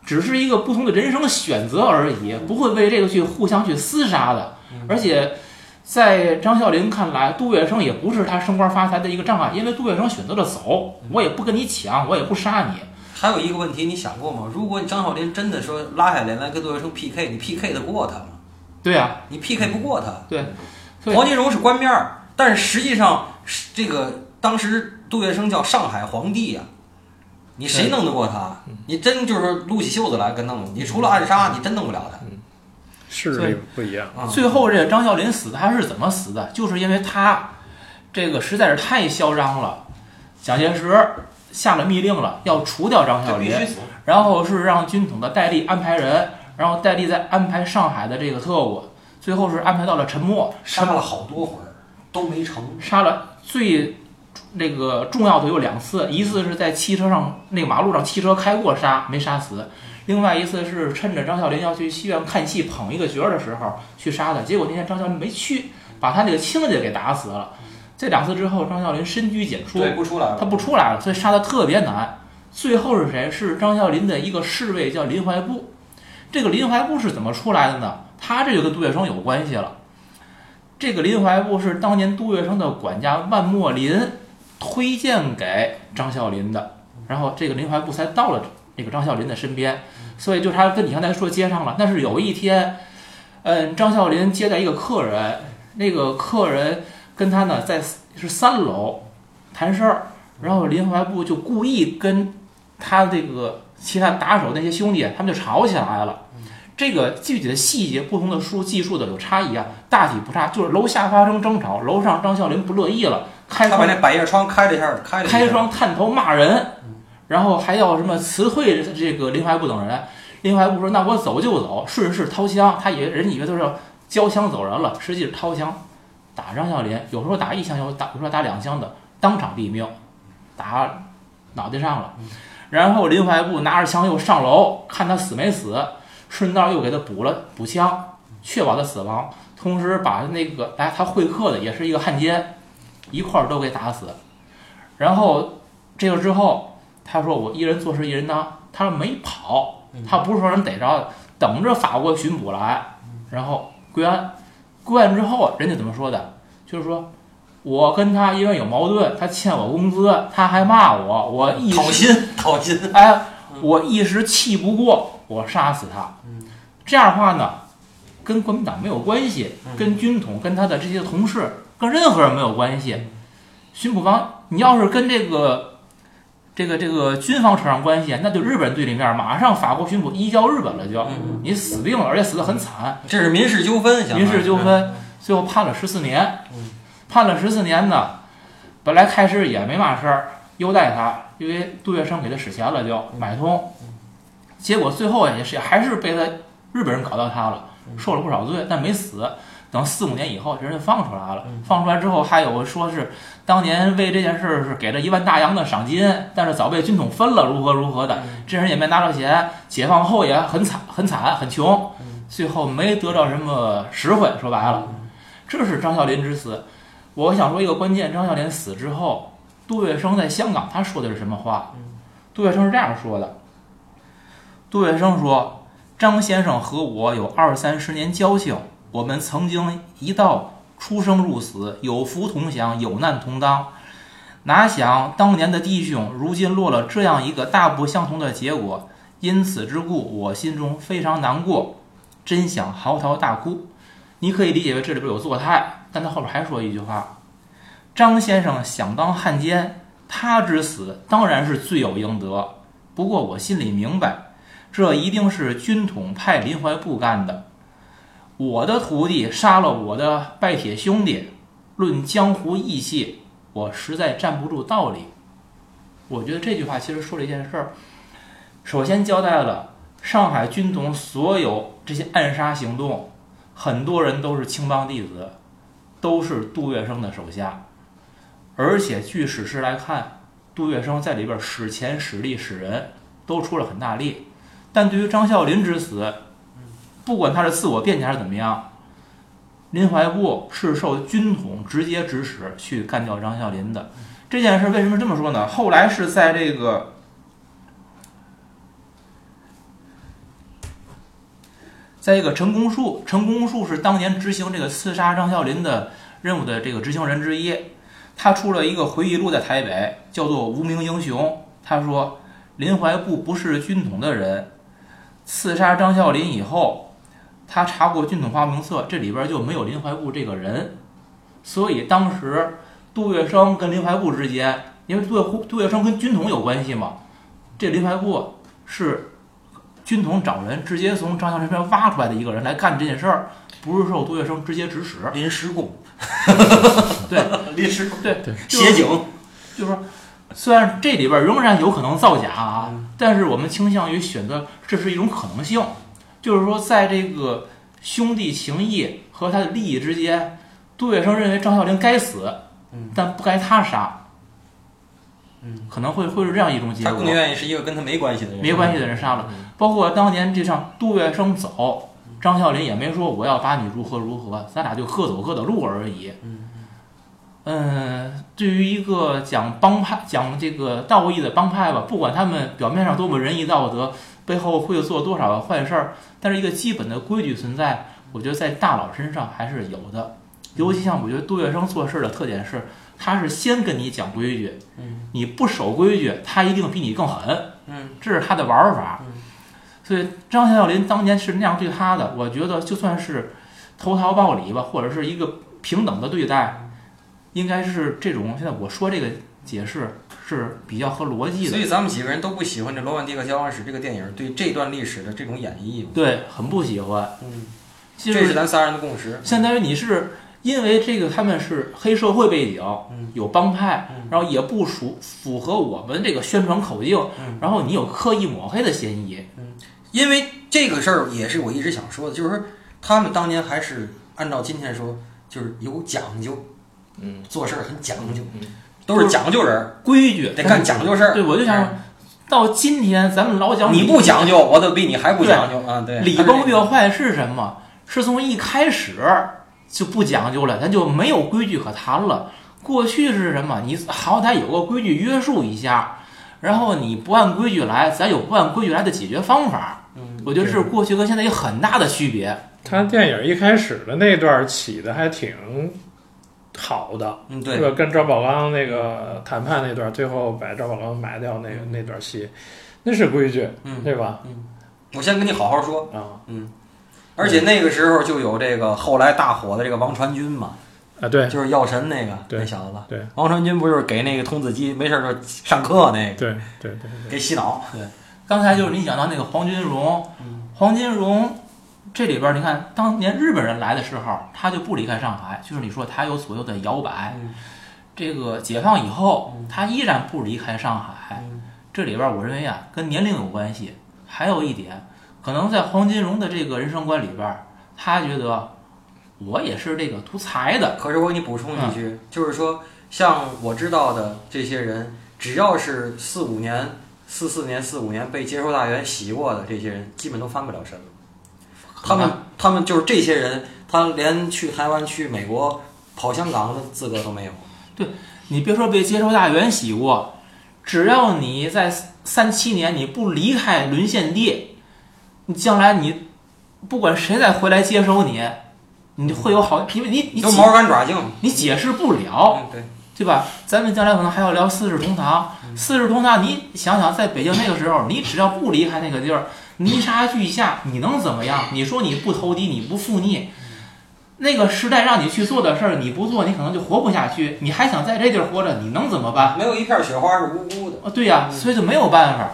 Speaker 1: 只是一个不同的人生选择而已，不会为这个去互相去厮杀的。而且，在张啸林看来，杜月笙也不是他升官发财的一个障碍，因为杜月笙选择了走，我也不跟你抢，我也不杀你。
Speaker 3: 还有一个问题，你想过吗？如果你张啸林真的说拉下脸来跟杜月笙 PK，你 PK 得过他吗？
Speaker 1: 对呀、
Speaker 3: 你 PK 不过他。
Speaker 1: 对，对
Speaker 3: 黄金荣是官面儿，但是实际上是这个当时杜月笙叫上海皇帝呀、你谁弄得过他？你真就是撸起袖子来跟弄，你除了暗杀，你真弄不了他。
Speaker 2: 势力不一样。
Speaker 3: 啊，
Speaker 1: 最后这个张啸林死他是怎么死的？就是因为他这个实在是太嚣张了，蒋介石下了密令了，要除掉张啸林。然后是让军统的戴笠安排人，然后戴笠再安排上海的这个特务，最后是安排到了陈默，
Speaker 3: 杀了好多回都没成。
Speaker 1: 杀了最那个重要的有两次，一次是在汽车上那个马路上汽车开过杀没杀死，另外一次是趁着张啸林要去戏院看戏捧一个角儿的时候去杀的，结果那天张啸林没去，把他那个亲家给打死了。这两次之后，张啸林深居简出，
Speaker 3: 对，不出来
Speaker 1: 他。不出来了，所以杀的特别难。最后是谁？是张啸林的一个侍卫叫林怀布。这个林怀布是怎么出来的呢？他这就跟杜月笙有关系了。这个林怀布是当年杜月笙的管家万墨林推荐给张啸林的，然后这个林怀步才到了那个张啸林的身边，所以就他跟你刚才说接上了。但是有一天，嗯，张啸林接待一个客人，那个客人跟他呢在是三楼谈事儿，然后林怀步就故意跟他这个其他打手那些兄弟，他们就吵起来了。这个具体的细节，不同的书记述的有差异啊，大体不差。就是楼下发生争吵，楼上张啸林不乐意了，开窗
Speaker 3: 他把那百叶窗开了一下，开了
Speaker 1: 开窗探头骂人，然后还要什么辞退这个林怀步等人。林怀步说：“那我走就走，顺势掏枪。”他以为人以为都是要交枪走人了，实际是掏枪打张啸林。有时候打一枪，有打有时候打两枪的，当场毙命，打脑袋上了。然后林怀步拿着枪又上楼看他死没死，顺道又给他补了补枪，确保他死亡。同时把那个来他会客的也是一个汉奸，一块儿都给打死。然后这个之后，他说我一人做事一人当，他没跑，他不是说人逮着，等着法国巡捕来，然后归案。归案之后，人家怎么说的？就是说我跟他因为有矛盾，他欠我工资，他还骂我，我一
Speaker 3: 讨
Speaker 1: 时
Speaker 3: 薪，讨薪。
Speaker 1: 哎，我一时气不过，我杀死他。这样的话呢，跟国民党没有关系，跟军统、跟他的这些同事，跟任何人没有关系。巡捕方，你要是跟这个、这个、这个军方扯上关系，那就日本对立面，马上法国巡捕移交日本了就，
Speaker 3: 嗯
Speaker 1: 你死定了，而且死得很惨。
Speaker 3: 这是民事纠纷，
Speaker 1: 民事纠。纷，最后判了十四年
Speaker 3: 嗯。
Speaker 1: 判了十四年呢，本来开始也没嘛事儿，优待他，因为杜月笙给他使钱了，就买通。结果最后也是还是被他日本人搞到他了，受了不少罪，但没死。等四五年以后，这人就放出来了。放出来之后，还有说是当年为这件事儿是给了一万大洋的赏金，但是早被军统分了，如何如何的。这人也没拿到钱，解放后也很惨，很惨，很穷。最后没得到什么实惠，说白了，这是张啸林之死。我想说一个关键，张啸林死之后，杜月笙在香港他说的是什么话？杜月笙是这样说的：杜月笙说，张先生和我有二三十年交情，我们曾经一道出生入死，有福同享，有难同当。哪想当年的弟兄，如今落了这样一个大不相同的结果，因此之故，我心中非常难过。真想嚎啕大哭。你可以理解为这里边有作态，但他后边还说一句话：张先生想当汉奸，他之死当然是罪有应得。不过我心里明白，这一定是军统派林怀部干的。我的徒弟杀了我的拜铁兄弟，论江湖义气，我实在站不住道理。我觉得这句话其实说了一件事儿，首先交代了上海军统所有这些暗杀行动很多人都是青帮弟子，都是杜月笙的手下，而且据史实来看，杜月笙在里边使钱、使力、使人都出了很大力。但对于张啸林之死，不管他是自我辩解还是怎么样，林怀步是受军统直接指使去干掉张啸林的。这件事为什么这么说呢？后来是在这个。在一个陈公树，陈公树是当年执行这个刺杀张啸林的任务的这个执行人之一。他出了一个回忆录，在台北叫做《无名英雄》。他说，林怀步不是军统的人，刺杀张啸林以后，他查过军统花名册，这里边就没有林怀步这个人。所以当时杜月笙跟林怀步之间，因为杜月杜月笙跟军统有关系嘛，这林怀步是。军统找人直接从张啸林身边挖出来的一个人来干这件事儿，不是受杜月笙直接指使。
Speaker 3: 临时工，
Speaker 1: 对，
Speaker 3: 临时工，
Speaker 1: 对
Speaker 2: 对，
Speaker 3: 协警，
Speaker 1: 就是说，虽然这里边仍然有可能造假啊，但是我们倾向于选择这是一种可能性，就是说，在这个兄弟情谊和他的利益之间，杜月笙认为张啸林该死，但不该他杀。
Speaker 3: 嗯，
Speaker 1: 可能会会是这样一种结果。
Speaker 3: 他更愿意是一个跟他没关系的人，
Speaker 1: 没关系的人杀了。包括当年就像杜月笙走，张啸林也没说我要把你如何如何，咱俩就各走各的路而已。
Speaker 3: 嗯
Speaker 1: 嗯，对于一个讲帮派、讲这个道义的帮派吧，不管他们表面上多么仁义道德，背后会做多少坏事儿，但是一个基本的规矩存在，我觉得在大佬身上还是有的。尤其像我觉得杜月笙做事的特点是。他是先跟你讲规矩，
Speaker 3: 嗯，
Speaker 1: 你不守规矩，他一定比你更狠，
Speaker 3: 嗯，
Speaker 1: 这是他的玩法。
Speaker 3: 嗯，
Speaker 1: 所以张孝林当年是那样对他的，我觉得就算是投桃报李吧，或者是一个平等的对待，应该是这种。现在我说这个解释是比较合逻辑的。
Speaker 3: 所以咱们几个人都不喜欢这《罗曼蒂克消亡史》这个电影对这段历史的这种演绎。
Speaker 1: 对，很不喜欢。
Speaker 3: 嗯，
Speaker 1: 这
Speaker 3: 是咱仨人的共识。
Speaker 1: 相当于你是。因为这个他们是黑社会背景，有帮派，然后也不属符合我们这个宣传口径，然后你有刻意抹黑的嫌疑。
Speaker 3: 嗯，因为这个事儿也是我一直想说的，就是说他们当年还是按照今天说，就是有讲究，
Speaker 1: 嗯，
Speaker 3: 做事儿很讲究，
Speaker 1: 嗯，
Speaker 3: 都是讲究人，
Speaker 1: 规矩
Speaker 3: 得干讲究事儿。
Speaker 1: 对，我就想到今天咱们老讲
Speaker 3: 你不讲究，我都比你还不讲究啊！对，
Speaker 1: 礼崩乐坏是什么？是从一开始。就不讲究了，咱就没有规矩可谈了。过去是什么？你好歹有个规矩约束一下，然后你不按规矩来，咱有不按规矩来的解决方法。
Speaker 3: 嗯，
Speaker 1: 我觉得是过去和现在有很大的区别。
Speaker 2: 他电影一开始的那段起的还挺好的，
Speaker 3: 嗯，对，
Speaker 2: 个跟赵宝刚那个谈判那段，最后把赵宝刚埋掉那个那段戏，那是规矩，
Speaker 3: 嗯，
Speaker 2: 对吧？
Speaker 3: 嗯，我先跟你好好说
Speaker 2: 啊，
Speaker 3: 嗯。而且那个时候就有这个后来大火的这个王传君嘛，
Speaker 2: 啊对，
Speaker 3: 就是药神那个那小子，
Speaker 2: 对，
Speaker 3: 王传君不就是给那个童子鸡没事就上课那个，
Speaker 2: 对对对，
Speaker 3: 给洗脑。
Speaker 1: 对，刚才就是你讲到那个黄金荣，黄金荣这里边你看，当年日本人来的时候，他就不离开上海，就是你说他有左右的摇摆，这个解放以后，他依然不离开上海。这里边我认为啊，跟年龄有关系，还有一点。可能在黄金荣的这个人生观里边，他觉得我也是这个图财的。
Speaker 3: 可是我给你补充一句，就是说，像我知道的这些人，只要是四五年、四四年、四五年被接收大员洗过的这些人，基本都翻不了身了。他们他们就是这些人，他连去台湾、去美国、跑香港的资格都没有。
Speaker 1: 对你别说被接收大员洗过，只要你在三七年你不离开沦陷地。你将来你不管谁再回来接收你，你会有好，因为你你
Speaker 3: 有毛干爪净，
Speaker 1: 你解释不了，
Speaker 3: 对
Speaker 1: 对吧？咱们将来可能还要聊四世同堂，四世同堂，你想想，在北京那个时候，你只要不离开那个地儿，泥沙俱下，你能怎么样？你说你不投敌，你不负逆，那个时代让你去做的事儿，你不做，你可能就活不下去。你还想在这地儿活着，你能怎么办？
Speaker 3: 没有一片雪花是无辜的。
Speaker 1: 啊，对呀，所以就没有办法。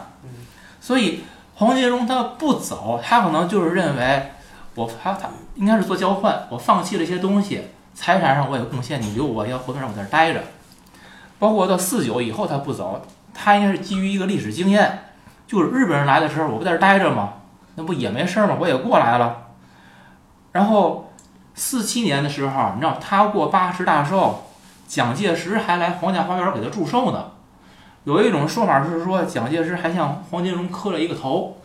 Speaker 1: 所以。黄金荣他不走，他可能就是认为我他他应该是做交换，我放弃了一些东西，财产上我有贡献，你留我要活动让我在这待着。包括到四九以后他不走，他应该是基于一个历史经验，就是日本人来的时候我不在这待着吗？那不也没事吗？我也过来了。然后四七年的时候，你知道他过八十大寿，蒋介石还来皇家花园给他祝寿呢。有一种说法是说，蒋介石还向黄金荣磕了一个头，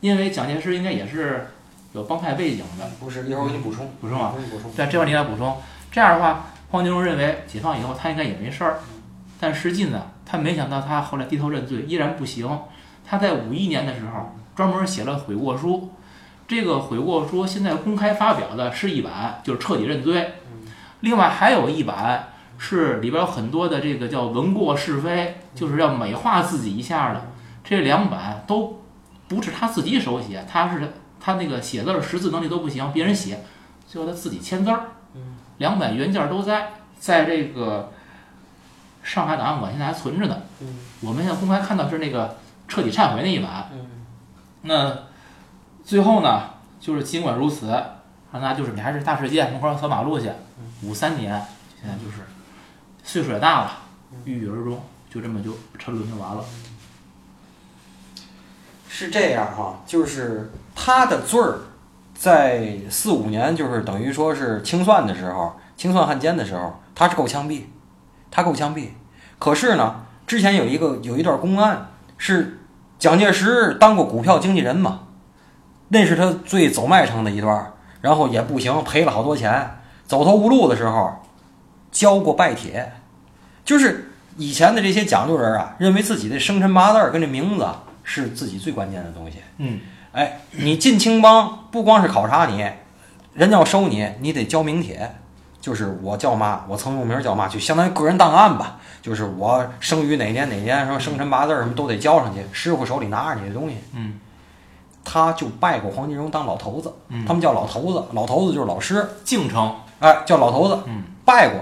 Speaker 1: 因为蒋介石应该也是有帮派背景的。
Speaker 3: 不是，一会儿我给你补充，
Speaker 1: 补充啊
Speaker 3: 我给你补充。
Speaker 1: 在这块儿你来补充。这样的话，黄金荣认为解放以后他应该也没事儿，但实际呢，他没想到他后来低头认罪依然不行。他在五一年的时候专门写了悔过书，这个悔过书现在公开发表的是一版，就是彻底认罪。另外还有一版是里边有很多的这个叫文过是非，就是要美化自己一下的。这两版都不是他自己手写，他是他那个写字儿识字能力都不行，别人写，最后他自己签字儿。两版原件都在，在这个上海档案馆现在还存着呢。
Speaker 3: 嗯
Speaker 1: 我们现在公开看到是那个彻底忏悔那一版。
Speaker 3: 嗯
Speaker 1: 那最后呢，就是尽管如此，让他就是你还是大世界门口扫马路去。五三年，现在就是岁数也大了，郁郁而终，就这么就沉沦就完了。
Speaker 3: 是这样哈，就是他的罪儿，在四五年，就是等于说是清算的时候，清算汉奸的时候，他是够枪毙，他够枪毙。可是呢，之前有一个有一段公案，是蒋介石当过股票经纪人嘛，那是他最走麦城的一段，然后也不行，赔了好多钱，走投无路的时候，交过拜帖，就是以前的这些讲究人啊，认为自己的生辰八字跟这名字啊是自己最关键的东西。
Speaker 1: 嗯，
Speaker 3: 哎，你进青帮不光是考察你，人家要收你，你得交名帖，就是我叫嘛，我曾用名叫嘛，就相当于个人档案吧。就是我生于哪年哪年，什么生辰八字儿什么都得交上去，师傅手里拿着你的东西。
Speaker 1: 嗯，
Speaker 3: 他就拜过黄金荣当老头子，
Speaker 1: 嗯
Speaker 3: 他们叫老头子，老头子就是老师，
Speaker 1: 敬称。
Speaker 3: 哎，叫老头子。
Speaker 1: 嗯，
Speaker 3: 拜过。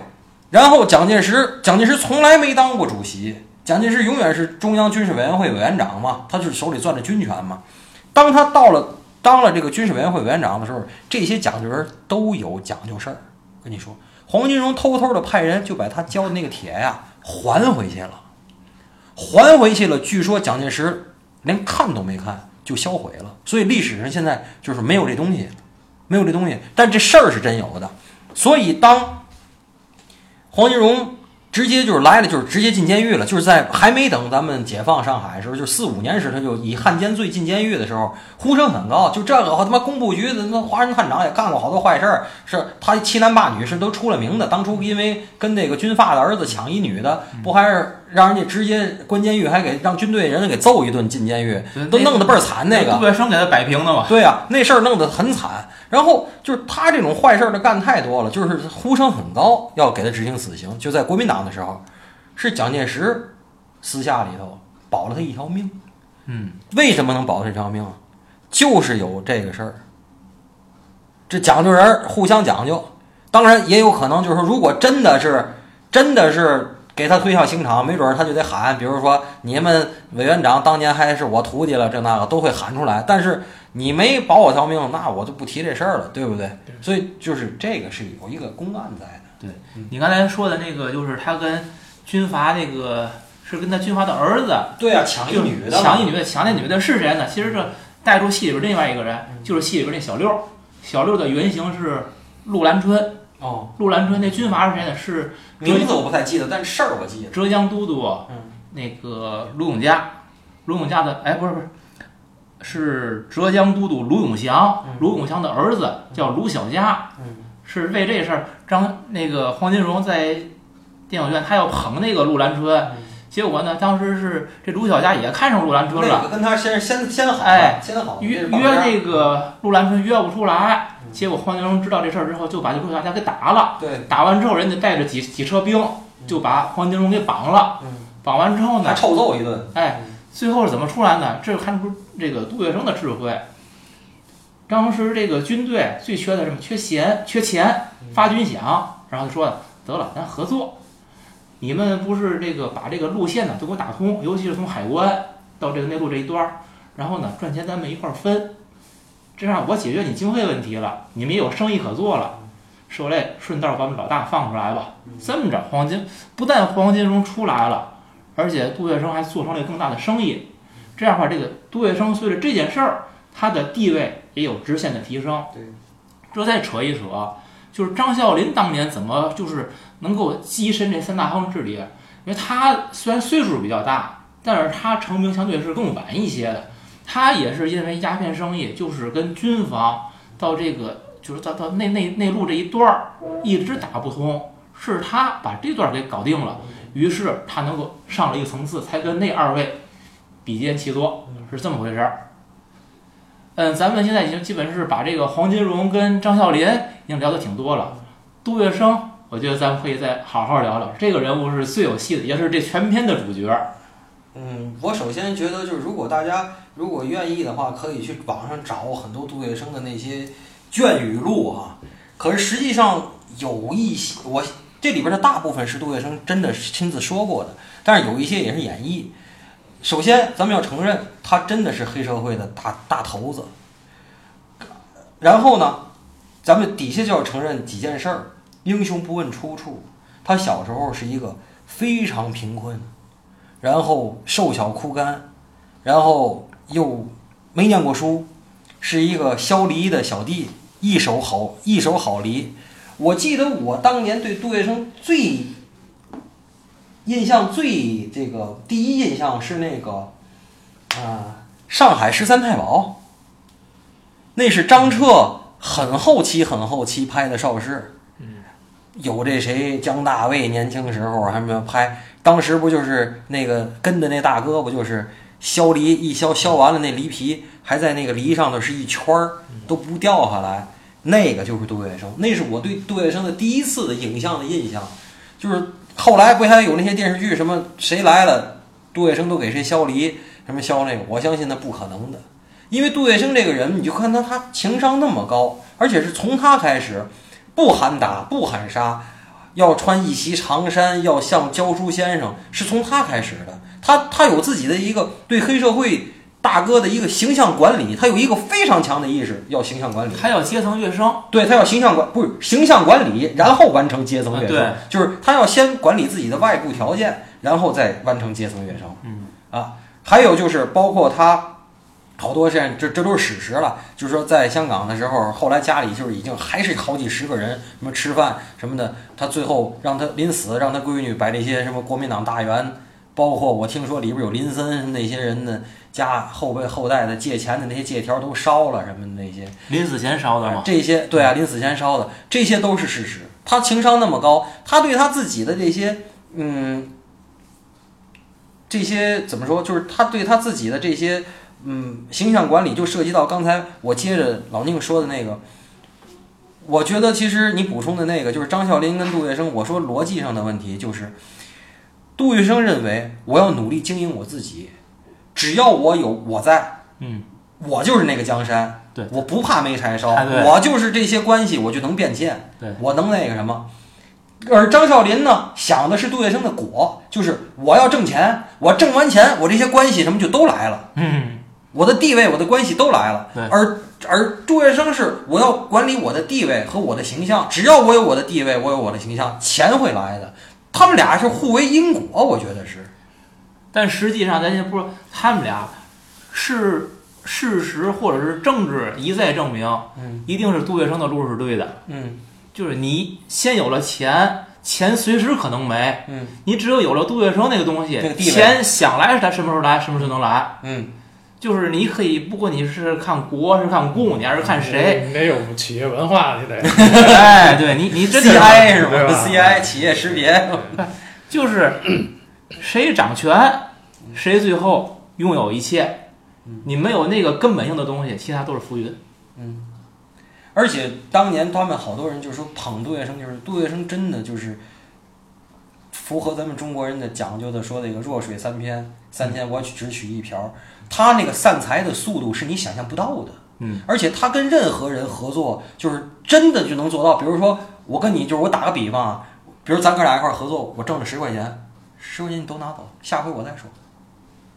Speaker 3: 然后蒋介石，蒋介石从来没当过主席，蒋介石永远是中央军事委员会委员长嘛，他就是手里攥着军权嘛。当他到了当了这个军事委员会委员长的时候，这些讲究人都有讲究事儿。跟你说，黄金荣偷偷的派人就把他交的那个铁呀还回去了，还回去了。据说蒋介石连看都没看就销毁了，所以历史上现在就是没有这东西，没有这东西。但这事儿是真有的，所以当黄金荣直接就是来了，就是直接进监狱了，就是在还没等咱们解放上海的时候，就四五年时，他就以汉奸罪进监狱的时候，呼声很高。就这个和他妈工部局的那华人探长也干过好多坏事儿，是他欺男霸女是都出了名的。当初因为跟那个军阀的儿子抢一女的，不还是让人家直接关监狱，还给让军队人给揍一顿进监狱，都弄得倍儿惨那个
Speaker 1: 杜。月笙给他摆平的嘛。
Speaker 3: 对呀、那事儿弄得很惨。然后就是他这种坏事儿的干太多了，就是呼声很高，要给他执行死刑。就在国民党的时候，是蒋介石私下里头保了他一条命。
Speaker 1: 嗯，
Speaker 3: 为什么能保他一条命啊？就是有这个事儿。这讲究人儿互相讲究，当然也有可能就是说，如果真的是真的是给他推向刑场，没准儿他就得喊，比如说你们委员长当年还是我徒弟了，这那个都会喊出来。但是你没保我条命，那我就不提这事儿了，对不对？
Speaker 2: 对
Speaker 3: 所以就是这个是有一个公案在的。
Speaker 1: 对你刚才说的那个，就是他跟军阀那个是跟他军阀的儿子
Speaker 3: 对啊，抢
Speaker 1: 一女的抢一女的，抢那女的是谁呢？其实这带出戏里边另外一个人，就是戏里边那小六。小六的原型是陆兰春，
Speaker 3: 哦，
Speaker 1: 陆兰春那军阀是谁呢？是
Speaker 3: 名字我不太记得，但事儿我记得。
Speaker 1: 浙江都督
Speaker 3: 嗯。
Speaker 1: 那个卢永嘉，卢永嘉的哎不是不是，是浙江都督卢永祥。
Speaker 3: 嗯，
Speaker 1: 卢永祥的儿子叫卢小嘉，
Speaker 3: 嗯。
Speaker 1: 是为这事儿张那个黄金荣在电影院他要捧那个陆兰春，
Speaker 3: 嗯
Speaker 1: 结果呢当时是这卢小佳也看上陆兰春了
Speaker 3: 那。个跟他先先先
Speaker 1: 哎
Speaker 3: 先好
Speaker 1: 约约那个陆兰春约不出来，
Speaker 3: 嗯
Speaker 1: 结果黄金荣知道这事儿之后，就把这陆小佳给打了。
Speaker 3: 对，
Speaker 1: 打完之后，人家带着几几车兵就把黄金荣给绑了。
Speaker 3: 嗯，
Speaker 1: 绑完之后呢，
Speaker 3: 还臭揍一顿。
Speaker 1: 哎，最后是怎么出来呢？这看出这个杜月笙的智慧。当时这个军队最缺的是什么？缺钱，缺钱，发军饷。然后就说得了，咱合作。你们不是这个把这个路线呢都给我打通，尤其是从海关到这个内陆这一段儿，然后呢赚钱咱们一块儿分，这样我解决你经费问题了，你们也有生意可做了。受累，顺道把我们老大放出来吧。这么着，黄金不但黄金荣出来了，而且杜月笙还做成了更大的生意。这样的话，这个杜月笙随着这件事儿，他的地位也有直线的提升。
Speaker 3: 对，
Speaker 1: 这再扯一扯，就是张啸林当年怎么就是能够跻身这三大方之列？因为他虽然岁数比较大，但是他成名相对是更晚一些的。他也是因为鸦片生意，就是跟军方到这个就是到到内内内陆这一段儿一直打不通，是他把这段给搞定了，于是他能够上了一个层次，才跟那二位比肩齐坐，是这么回事儿。嗯，咱们现在已经基本是把这个黄金荣跟张啸林已经聊得挺多了，杜月笙，我觉得咱们可以再好好聊聊。这个人物是最有戏的，也是这全片的主角。
Speaker 3: 嗯，我首先觉得就是，如果大家如果愿意的话，可以去网上找很多杜月笙的那些卷语录哈。可是实际上有一些，我这里边的大部分是杜月笙真的是亲自说过的，但是有一些也是演绎。首先，咱们要承认他真的是黑社会的大大头子。然后呢，咱们底下就要承认几件事儿：英雄不问出处，他小时候是一个非常贫困。然后瘦小枯干，然后又没念过书，是一个削梨的小弟，一手好一手好梨。我记得我当年对杜月笙最印象最这个第一印象是那个啊，上海十三太保，那是张彻很后期很后期拍的邵氏。有这谁姜大卫年轻时候还没有拍，当时不就是那个跟的那大哥不就是削梨一削削完了那梨皮还在那个梨上头是一圈儿都不掉下来，那个就是杜月笙，那是我对杜月笙的第一次的影像的印象，就是后来不还有那些电视剧什么谁来了，杜月笙都给谁削梨什么削那个，我相信那不可能的，因为杜月笙这个人你就看他他情商那么高，而且是从他开始。不喊打，不喊杀，要穿一袭长衫，要像教书先生，是从他开始的。他他有自己的一个对黑社会大哥的一个形象管理，他有一个非常强的意识，要形象管理。
Speaker 1: 他要阶层跃升，
Speaker 3: 对他要形象管不是形象管理，然后完成阶层跃升。
Speaker 1: 对，
Speaker 3: 就是他要先管理自己的外部条件，然后再完成阶层跃升。
Speaker 1: 嗯
Speaker 3: 啊，还有就是包括他。好多现在这这都是史实了，就是说在香港的时候，后来家里就是已经还是好几十个人，什么吃饭什么的，他最后让他临死让他闺女把这些什么国民党大员，包括我听说里边有林森那些人的家后辈后代的借钱的那些借条都烧了什么的那些，
Speaker 1: 临死前烧的吗？
Speaker 3: 这些对啊，临死前烧的这些都是事实。他情商那么高，他对他自己的这些嗯，这些怎么说？就是他对他自己的这些。嗯，形象管理就涉及到刚才我接着老宁说的那个，我觉得其实你补充的那个就是张啸林跟杜月笙，我说逻辑上的问题就是，杜月笙认为我要努力经营我自己，只要我有我在，
Speaker 1: 嗯，
Speaker 3: 我就是那个江山，
Speaker 1: 对，
Speaker 3: 我不怕没柴烧，
Speaker 1: 哎
Speaker 3: 我就是这些关系我就能变现，
Speaker 1: 对，
Speaker 3: 我能那个什么。而张啸林呢，想的是杜月笙的果，就是我要挣钱，我挣完钱，我这些关系什么就都来了，
Speaker 1: 嗯。
Speaker 3: 我的地位，我的关系都来了，
Speaker 1: 对
Speaker 3: 而而杜月笙是我要管理我的地位和我的形象，只要我有我的地位，我有我的形象，钱会来的。他们俩是互为因果，我觉得是。
Speaker 1: 但实际上，咱先不说他们俩是事实或者是政治一再证明，
Speaker 3: 嗯
Speaker 1: 一定是杜月笙的路是对的。
Speaker 3: 嗯
Speaker 1: 就是你先有了钱，钱随时可能没，
Speaker 3: 嗯
Speaker 1: 你只有有了杜月笙那个东西，
Speaker 3: 那个
Speaker 1: 钱想来是它什么时候来，什么时候能来。
Speaker 3: 嗯，
Speaker 1: 就是你可以，不管你是看国是看公，你还是看谁，
Speaker 2: 你得有企业文化，你得
Speaker 1: 哎，对你你
Speaker 3: CI 是
Speaker 2: 对吧
Speaker 3: 吧？CI 企业识别，
Speaker 1: 就是谁掌权，谁最后拥有一切。你没有那个根本性的东西，其他都是浮云。
Speaker 3: 嗯。而且当年他们好多人就说捧杜月笙，就是杜月笙真的就是符合咱们中国人的讲究的说那个弱水三篇，三天我只取一瓢。他那个散财的速度是你想象不到的。
Speaker 1: 嗯，
Speaker 3: 而且他跟任何人合作，就是真的就能做到。比如说，我跟你，就是我打个比方啊，比如咱哥俩一块儿合作，我挣了十块钱，十块钱你都拿走，下回我再说。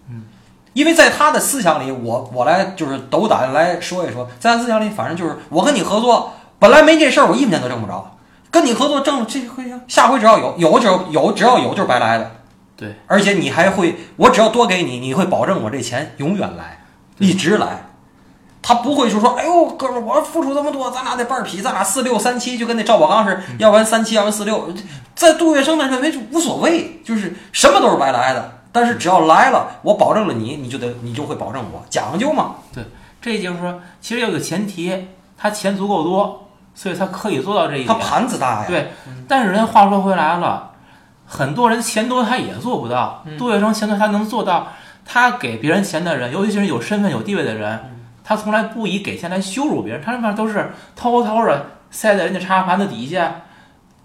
Speaker 1: 嗯，
Speaker 3: 因为在他的思想里，我我来就是斗胆来说一说，在他思想里，反正就是我跟你合作，本来没这事儿，我一分钱都挣不着，跟你合作挣这回行，下回只要有有只要有只要有就是白来的。
Speaker 1: 对，
Speaker 3: 而且你还会，我只要多给你，你会保证我这钱永远来，一直来。他不会就说，哎呦，哥们儿，我付出这么多，咱俩得半儿劈，咱俩四六三七，就跟那赵宝刚似的，要不然三七，要不然四六。在杜月笙那认为就无所谓，就是什么都是白来的。但是只要来了，我保证了你，你就得你就会保证我，讲究嘛。
Speaker 1: 对这就是说，其实要有个前提，他钱足够多，所以他可以做到这一点他。
Speaker 3: 盘子大呀。
Speaker 1: 对，但是人话说回来了，很多人钱多他也做不到。
Speaker 3: 嗯
Speaker 1: 杜月笙钱多他能做到，他给别人钱的人，尤其是有身份有地位的人，
Speaker 3: 嗯
Speaker 1: 他从来不以给钱来羞辱别人，他那边都是偷偷的塞在人家茶盘子底下，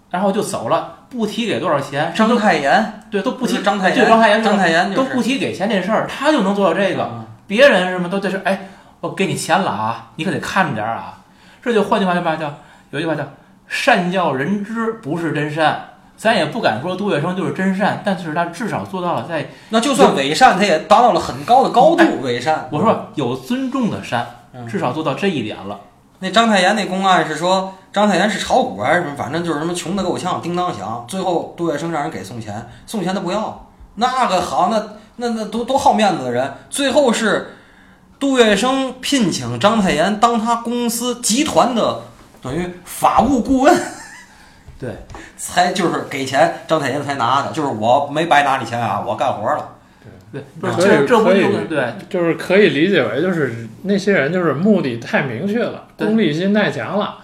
Speaker 1: 然后就走了，不提给多少钱，
Speaker 3: 张太炎，
Speaker 1: 对都不提
Speaker 3: 不是章太
Speaker 1: 对张太炎
Speaker 3: 炎，章太炎就是
Speaker 1: 都不提给钱这事儿，他就能做到这个。
Speaker 3: 嗯
Speaker 1: 别人什么都得是，哎，我给你钱了啊，你可得看着点儿啊。这就换句话叫嘛叫，有一句话叫“善教人知不是真善”，咱也不敢说杜月笙就是真善，但是他至少做到了在
Speaker 3: 那就算伪善，他也达到了很高的高
Speaker 1: 哎
Speaker 3: 度。伪善，
Speaker 1: 我说有尊重的善，
Speaker 3: 嗯
Speaker 1: 至少做到这一点了。
Speaker 3: 那章太炎那公案是说章太炎是炒股还是什么，反正就是什么穷的够呛，叮当响。最后杜月笙让人给送钱，送钱他不要，那个好，那那那多多好面子的人，最后是杜月笙聘请章太炎当他公司集团的等于法务顾问，
Speaker 1: 对，
Speaker 3: 才就是给钱章太炎才拿的，就是我没白拿你钱啊，我干活了。
Speaker 1: 对，这这不对
Speaker 2: 就是可以理解为，就是那些人就是目的太明确了，
Speaker 1: 对
Speaker 2: 功利心太强了，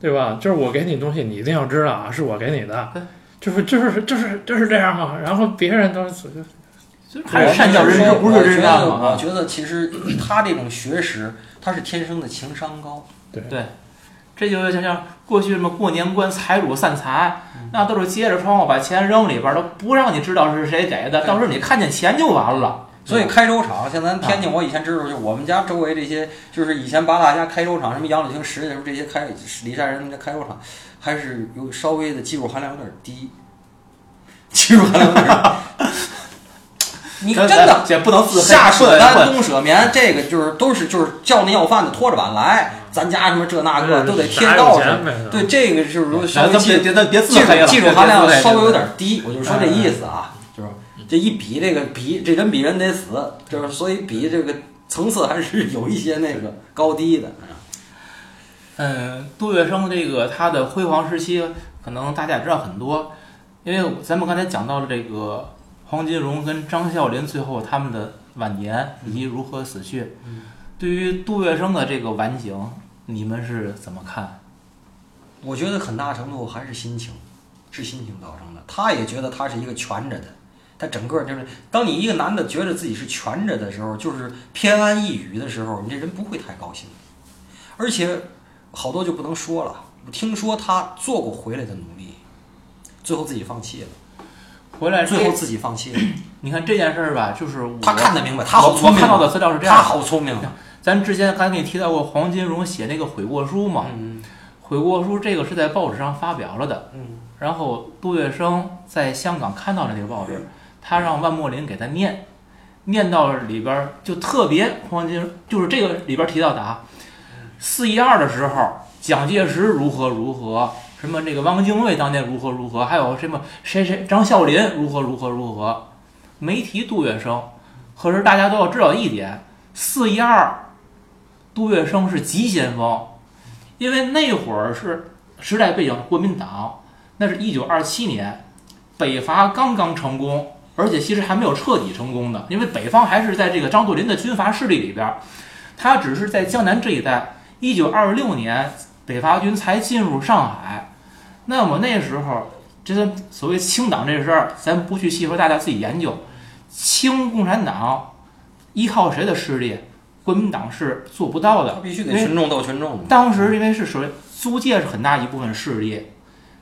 Speaker 2: 对吧？就是我给你东西，你一定要知道啊，是我给你的
Speaker 1: 对，
Speaker 2: 就是就是就是就是这样嘛。然后别人都是
Speaker 1: 就是还是善教人知不是真善嘛？啊
Speaker 3: 我觉得其实他这种学识，他是天生的情商高。
Speaker 1: 这就像像过去什么过年关财主散财，那都是接着窗户把钱扔里边儿，都不让你知道是谁给的，到时候你看见钱就完了。
Speaker 3: 所以开粥厂，像咱天津，我以前知道，就我们家周围这些，就是以前八大家开粥厂，什么杨柳青、石家什么这些开李善人家开粥厂，还是有稍微的技术含量有点低，技术含量有点低。你真的
Speaker 1: 这不能自黑
Speaker 3: 下
Speaker 1: 不能
Speaker 3: 舍单
Speaker 1: 混
Speaker 3: 东舍棉，这个就是都是就是叫那要饭的拖着碗来，咱家什么这那个都得贴
Speaker 2: 啥有
Speaker 3: 告上。对，这个就是说技
Speaker 1: 别咱别
Speaker 3: 技术，技术含量稍微有点低，我就说这意思啊，就是这一比这个比这人比人得死，就是所以比这个层次还是有一些那个高低的。
Speaker 1: 嗯，杜月笙这个他的辉煌时期，可能大家也知道很多，因为咱们刚才讲到了这个黄金荣跟张啸林最后他们的晚年以及如何死去。对于杜月笙的这个晚景，你们是怎么看？
Speaker 3: 我觉得很大程度还是心情，是心情造成的。他也觉得他是一个蜷着的，他整个就是，当你一个男的觉得自己是蜷着的时候，就是偏安一隅的时候，你这人不会太高兴。而且好多就不能说了。我听说他做过回来的努力，最后自己放弃了，
Speaker 1: 回来
Speaker 3: 最后自己放弃了。
Speaker 1: 你看这件事儿吧，就是我
Speaker 3: 他看得明白，他好
Speaker 1: 我
Speaker 3: 聪明啊。
Speaker 1: 我看到的资料是这样
Speaker 3: 他
Speaker 1: 样，
Speaker 3: 好聪明啊。
Speaker 1: 咱之前刚才给你提到过黄金荣写那个悔过书嘛，
Speaker 3: 嗯
Speaker 1: 悔过书这个是在报纸上发表了的。
Speaker 3: 嗯
Speaker 1: 然后杜月笙在香港看到了那个报纸，他让万墨林给他念，念到里边儿就特别黄金，就是这个里边儿提到的啊，四一二的时候，蒋介石如何如何，什么这个汪精卫当年如何如何，还有什么谁谁张啸林如何如何如何，没提杜月笙。可是大家都要知道一点，四一二，杜月笙是急先锋，因为那会儿是时代背景，国民党。那是一九二七年，北伐刚刚成功，而且其实还没有彻底成功的，因为北方还是在这个张作霖的军阀势力里边，他只是在江南这一带。一九二六年，北伐军才进入上海，那么那时候，这个所谓清党这事儿，咱不去细说，大家自己研究。清共产党依靠谁的势力？国民党是做不到的。
Speaker 3: 必须得群众斗群众。
Speaker 1: 当时因为是属于租界是很大一部分势力，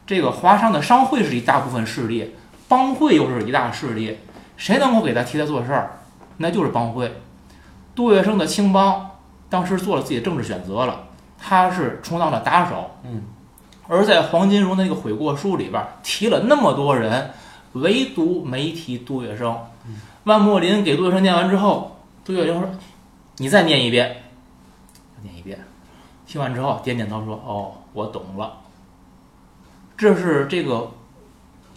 Speaker 1: 这个华商的商会是一大部分势力，帮会又是一大势力，谁能够给他替他做事儿，那就是帮会。杜月笙的青帮当时做了自己的政治选择了，他是充当了打手，
Speaker 3: 嗯，
Speaker 1: 而在黄金荣的那个悔过书里边提了那么多人，唯独没提杜月笙。万墨林给杜月笙念完之后，杜月笙说：“你再念一遍。”念一遍。听完之后点点头说：“哦，我懂了。”这是这个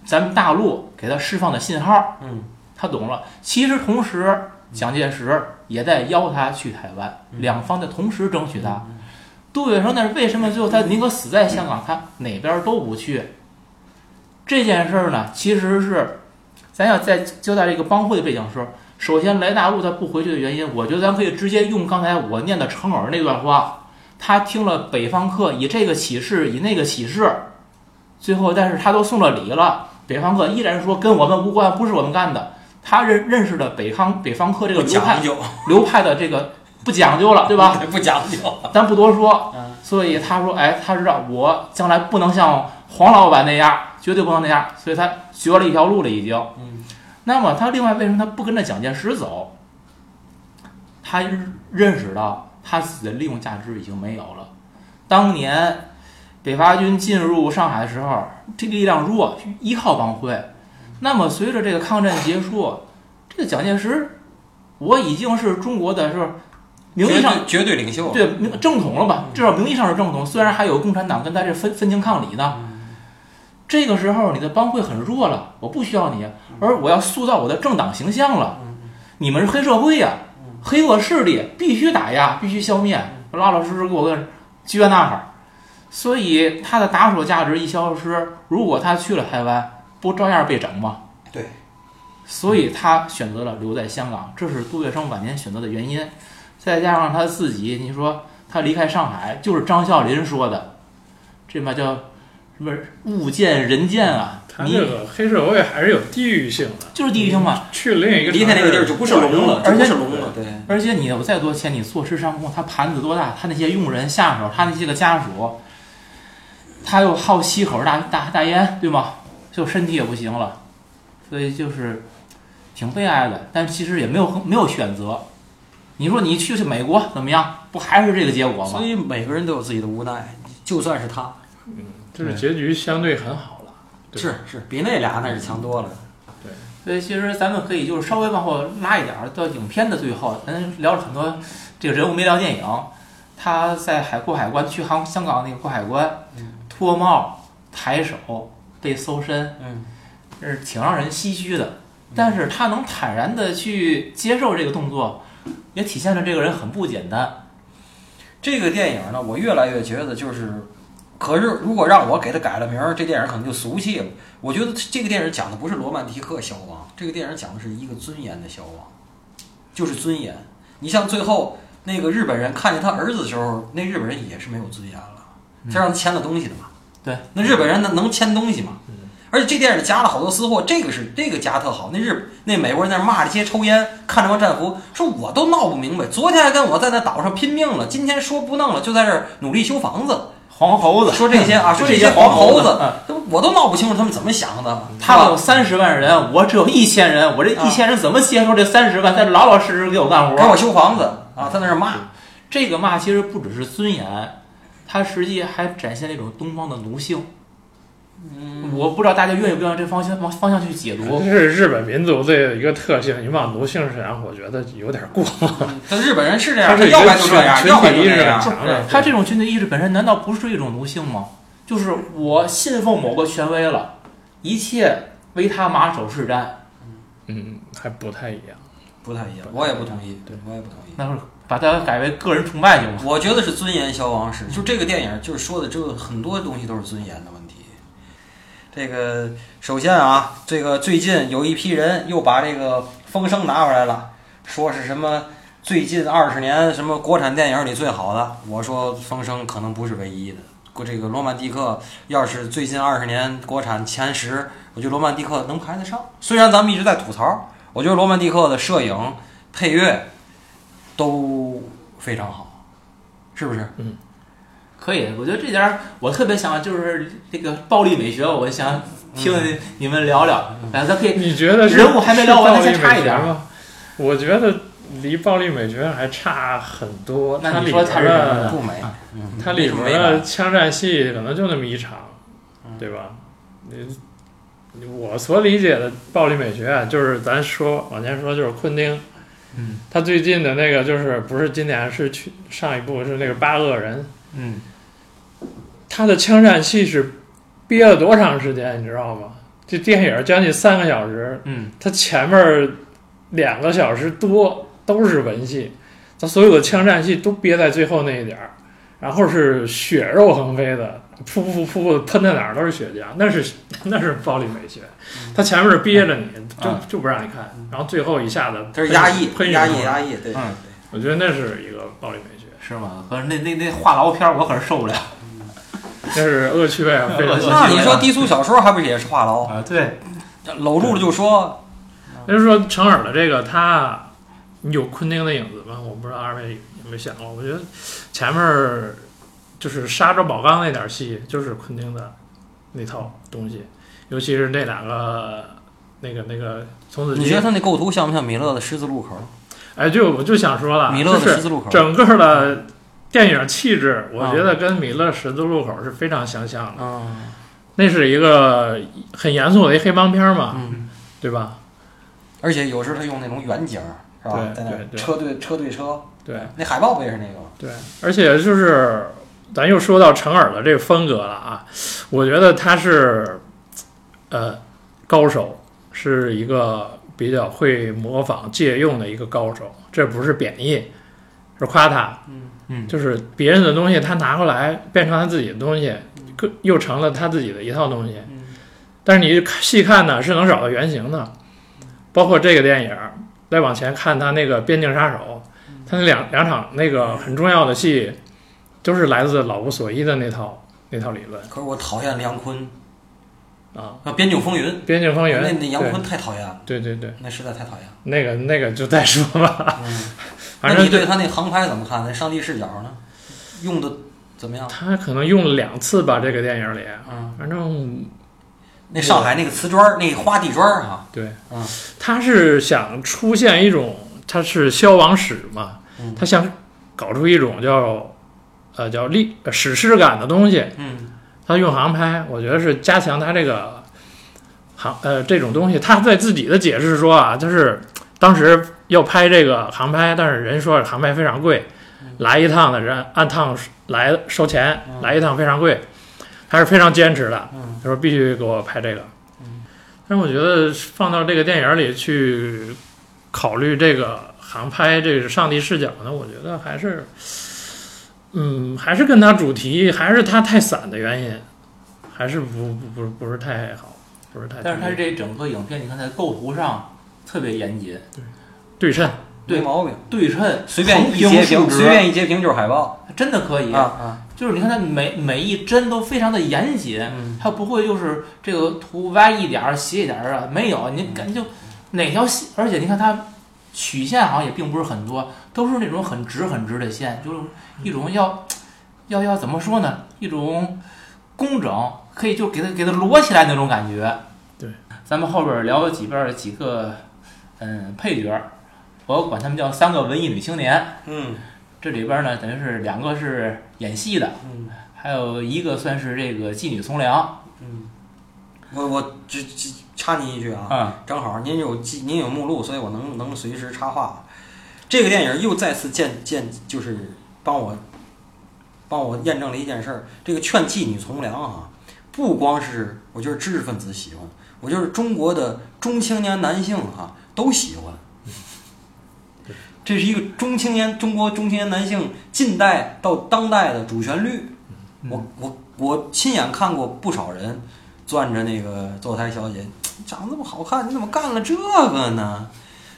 Speaker 1: 咱们大陆给他释放的信号，
Speaker 3: 嗯，
Speaker 1: 他懂了。其实同时，蒋介石也在邀他去台湾，
Speaker 3: 嗯
Speaker 1: 两方在同时争取他。杜月笙那是为什么最后他宁可死在香港，他哪边都不去？这件事儿呢，其实是咱要在交代这个帮会的背景时，首先来大陆他不回去的原因，我觉得咱可以直接用刚才我念的程耳那段话，他听了北方客以这个起誓，以那个起誓，最后但是他都送了礼了，北方客依然说跟我们无关，不是我们干的。他认认识的北方北方客这个流派，流派的这个不讲究了，对吧？
Speaker 3: 不讲究。
Speaker 1: 咱不多说，
Speaker 3: 嗯
Speaker 1: 所以他说，哎，他知道我将来不能像黄老板那样，绝对不能那样，所以他学了一条路了已经。
Speaker 3: 嗯
Speaker 1: 那么他另外为什么他不跟着蒋介石走？他认识到他自己的利用价值已经没有了。当年北伐军进入上海的时候，这力量弱，依靠帮会。那么随着这个抗战结束，这个蒋介石，我已经是中国的是名义上
Speaker 3: 绝对领袖。
Speaker 1: 对名正统了吧？至少名义上是正统，虽然还有共产党跟他这分分庭抗礼呢。这个时候你的帮会很弱了，我不需要你，而我要塑造我的政党形象了。你们是黑社会呀、黑恶势力必须打压，必须消灭，老老实实给我个撅那哈儿。所以他的打手价值一消失，如果他去了台湾，不照样被整吗？
Speaker 3: 对。
Speaker 1: 所以他选择了留在香港，这是杜月笙晚年选择的原因。再加上他自己，你说他离开上海，就是张啸林说的，这嘛叫什么物见人见啊？你
Speaker 2: 他这个黑社会还是有地域性的，
Speaker 1: 就是地域性嘛。
Speaker 2: 去另一个
Speaker 3: 离开那个地儿就不是龙了，
Speaker 1: 而且
Speaker 3: 是龙了。对，
Speaker 1: 而且你有再多钱，你坐吃山空，他盘子多大？他那些佣人下手，他那些个家属，他又好吸口大大大烟，对吗？就身体也不行了，所以就是挺悲哀的。但其实也没有没有选择。你说你去去美国怎么样？不还是这个结果吗
Speaker 3: 所？以每个人都有自己的无奈，就算是他，嗯
Speaker 2: 就是结局相对很好了。
Speaker 3: 是是比那俩那是强多了。
Speaker 1: 对所以其实咱们可以就是稍微往后拉一点儿，到影片的最后，咱聊了很多这个人物没聊电影。他在海过海关去航香港那个过海关，脱帽抬手被搜身，
Speaker 3: 嗯，
Speaker 1: 这是挺让人唏嘘的。但是他能坦然的去接受这个动作，也体现了这个人很不简单。
Speaker 3: 这个电影呢，我越来越觉得就是，可是如果让我给他改了名儿，这电影可能就俗气了。我觉得这个电影讲的不是罗曼蒂克消亡，这个电影讲的是一个尊严的消亡，就是尊严。你像最后那个日本人看见他儿子的时候，那日本人也是没有尊严了，他让他签了东西的嘛。
Speaker 1: 对，
Speaker 3: 那日本人能能签东西吗？而且这电影加了好多私货，这个是这个加特好。那日那美国人在那骂这些抽烟，看着帮战俘，说我都闹不明白。昨天还跟我在那岛上拼命了，今天说不弄了，就在这儿努力修房子。
Speaker 1: 黄猴子
Speaker 3: 说这些啊，说这
Speaker 1: 这些
Speaker 3: 黄猴
Speaker 1: 子
Speaker 3: 子，我都闹不清楚他们怎么想的。
Speaker 1: 他们有三十万人，我只有一千人，我这一千人怎么接受这三十万？在这老老实实给我干活？
Speaker 3: 给我修房子啊，他在那儿骂。
Speaker 1: 这个骂其实不只是尊严，它实际还展现了一种东方的奴性。嗯，我不知道大家愿意不愿意这方向方方向去解读
Speaker 2: 这。是日本民族的一个特性，你往奴性上，我觉得有点过。
Speaker 3: 但日本人是这样，
Speaker 2: 他是
Speaker 3: 要不然就这样，
Speaker 2: 群
Speaker 3: 要不然就这样。
Speaker 1: 他这种军队意识本身难道不是一种奴性吗？就是我信奉某个权威了，一切为他马首是瞻。
Speaker 2: 嗯，还不太一样。
Speaker 3: 不太一样，我也不同意，对我也不同意。
Speaker 1: 那会儿把它改为个人崇拜去嘛？
Speaker 3: 我觉得是尊严消亡史，就这个电影就是说的这个很多东西都是尊严的问题。这个首先啊，这个最近有一批人又把这个风声拿回来了，说是什么最近二十年什么国产电影里最好的。我说风声可能不是唯一的，过这个罗曼蒂克要是最近二十年国产前十，我觉得罗曼蒂克能排得上。虽然咱们一直在吐槽，我觉得罗曼蒂克的摄影、配乐都非常好，是不是？
Speaker 1: 嗯可以，我觉得这点儿我特别想就是这个暴力美学，我想听你们聊聊。哎，咱可以
Speaker 2: 你觉得是
Speaker 1: 人物还没聊完先差一点
Speaker 2: 吗？我觉得离暴力美学还差很多。
Speaker 1: 那你
Speaker 2: 它里边
Speaker 1: 说它是什
Speaker 3: 不美，嗯，
Speaker 2: 它里
Speaker 3: 没
Speaker 2: 面的枪战戏可能就那么一场，对吧？你我所理解的暴力美学啊，就是咱说往前说，就是昆汀，
Speaker 1: 嗯。
Speaker 2: 他最近的那个就是不是今年是去上一部是那个八恶人，
Speaker 1: 嗯，
Speaker 2: 他的枪战戏是憋了多长时间，你知道吗？这电影将近三个小时，
Speaker 1: 嗯，
Speaker 2: 他前面两个小时多，都是文戏，他所有的枪战戏都憋在最后那一点儿，然后是血肉横飞的，噗噗噗噗喷在哪儿都是血浆，那是 那是暴力美学。他前面是憋着你，就
Speaker 1: 嗯。
Speaker 2: 就不让你看，然后最后一下子
Speaker 3: 他是压抑
Speaker 2: 喷
Speaker 3: 压抑压抑，对，
Speaker 1: 嗯
Speaker 2: 我觉得那是一个暴力美学，
Speaker 1: 是吗？可是那那那话痨片儿我可是受不了
Speaker 2: 那是恶趣味啊，非常
Speaker 1: 恶趣味
Speaker 3: 那你说低俗小说还不也是话痨？
Speaker 1: 啊！对，
Speaker 3: 搂住了就说，
Speaker 2: 就是说成耳的这个他有昆汀的影子吗？我不知道二位有没有想过。我觉得前面儿就是杀着宝钢那点儿戏，就是昆汀的那套东西，尤其是那两个那个那个从此
Speaker 3: 你觉得。他那构图像不像米勒的十字路口？
Speaker 2: 哎，就我就想说了，
Speaker 3: 米勒的十字路口，
Speaker 2: 整个的电影气质，我觉得跟米勒十字路口是非常相像的。
Speaker 3: 哦
Speaker 2: 那是一个很严肃的一黑帮片儿嘛，
Speaker 3: 嗯，
Speaker 2: 对吧？
Speaker 3: 而且有时候他用那种远景儿，是吧？
Speaker 2: 对
Speaker 3: 在那儿
Speaker 2: 对对
Speaker 3: 车对车对车，
Speaker 2: 对。
Speaker 3: 那海报不也是那个吗？
Speaker 2: 对，而且就是咱又说到成耳的这个风格了啊，我觉得他是呃高手，是一个比较会模仿借用的一个高手，这不是贬义，是夸他。
Speaker 1: 嗯嗯
Speaker 2: 就是别人的东西他拿过来变成他自己的东西，更又成了他自己的一套东西。
Speaker 3: 嗯
Speaker 2: 但是你细看呢，是能找到原型的，包括这个电影，再往前看他那个《边境杀手》，他那两两场那个很重要的戏，都是来自老无所依的那套那套理论
Speaker 3: 可是我讨厌梁坤，
Speaker 2: 啊，
Speaker 3: 啊，《边境风云》《
Speaker 2: 边境风云
Speaker 3: 那》那杨坤太讨厌了，
Speaker 2: 对对对，
Speaker 3: 那实在太讨厌了。
Speaker 2: 那个那个就再说吧，
Speaker 3: 嗯，
Speaker 2: 反正
Speaker 3: 那你对他那航拍怎么看？那上帝视角呢？用的怎么样？
Speaker 2: 他可能用了两次吧，这个电影里，
Speaker 3: 嗯，
Speaker 2: 反正
Speaker 3: 那上海那个瓷砖儿，那花地砖儿啊，
Speaker 2: 对，
Speaker 3: 嗯
Speaker 2: 他是想出现一种，他是消亡史嘛，
Speaker 3: 嗯
Speaker 2: 他想搞出一种叫呃叫历呃史诗感的东西，
Speaker 3: 嗯
Speaker 2: 他用航拍，我觉得是加强他这个航呃这种东西。他在自己的解释说啊，就是当时要拍这个航拍，但是人说航拍非常贵，来一趟的人按趟来收钱，
Speaker 3: 嗯
Speaker 2: 来一趟非常贵，他是非常坚持的。
Speaker 3: 嗯
Speaker 2: 他说必须给我拍这个
Speaker 3: 嗯。
Speaker 2: 但是我觉得放到这个电影里去考虑这个航拍这个上帝视角呢，我觉得还是，嗯，还是跟他主题还是他太散的原因，还是不不不不是太好，不是太。
Speaker 1: 但是它这整个影片，你看在构图上特别严谨，
Speaker 2: 对称，
Speaker 1: 对
Speaker 3: 没毛病，
Speaker 1: 对称，
Speaker 3: 随便一截屏，随便一截屏就是海报
Speaker 1: 真的可以
Speaker 3: 啊。啊，
Speaker 1: 就是你看它每每一帧都非常的严谨，
Speaker 3: 嗯。
Speaker 1: 它不会就是这个图歪一点儿斜一点儿啊，没有，你感觉就哪条线，而且你看它曲线好像也并不是很多，都是那种很直很直的线，就是一种要要要怎么说呢，一种工整，可以就给它给它摞起来那种感觉。
Speaker 2: 对，
Speaker 1: 咱们后边聊几边儿几个嗯配角儿，我管他们叫三个文艺女青年。
Speaker 3: 嗯
Speaker 1: 这里边呢，等于是两个是演戏的，
Speaker 3: 嗯
Speaker 1: 还有一个算是这个妓女从良
Speaker 3: 嗯，我我只只插您一句啊，
Speaker 1: 啊。
Speaker 3: 正好您有记您有目录，所以我能能随时插话。这个电影又再次见见，就是帮我帮我验证了一件事儿。这个劝妓女从良啊，不光是我觉得知识分子喜欢，我就是中国的中青年男性哈、都喜欢。这是一个中青年中国中青年男性近代到当代的主旋律。我我我亲眼看过不少人攥着那个坐台小姐，长得这么好看，你怎么干了这个呢？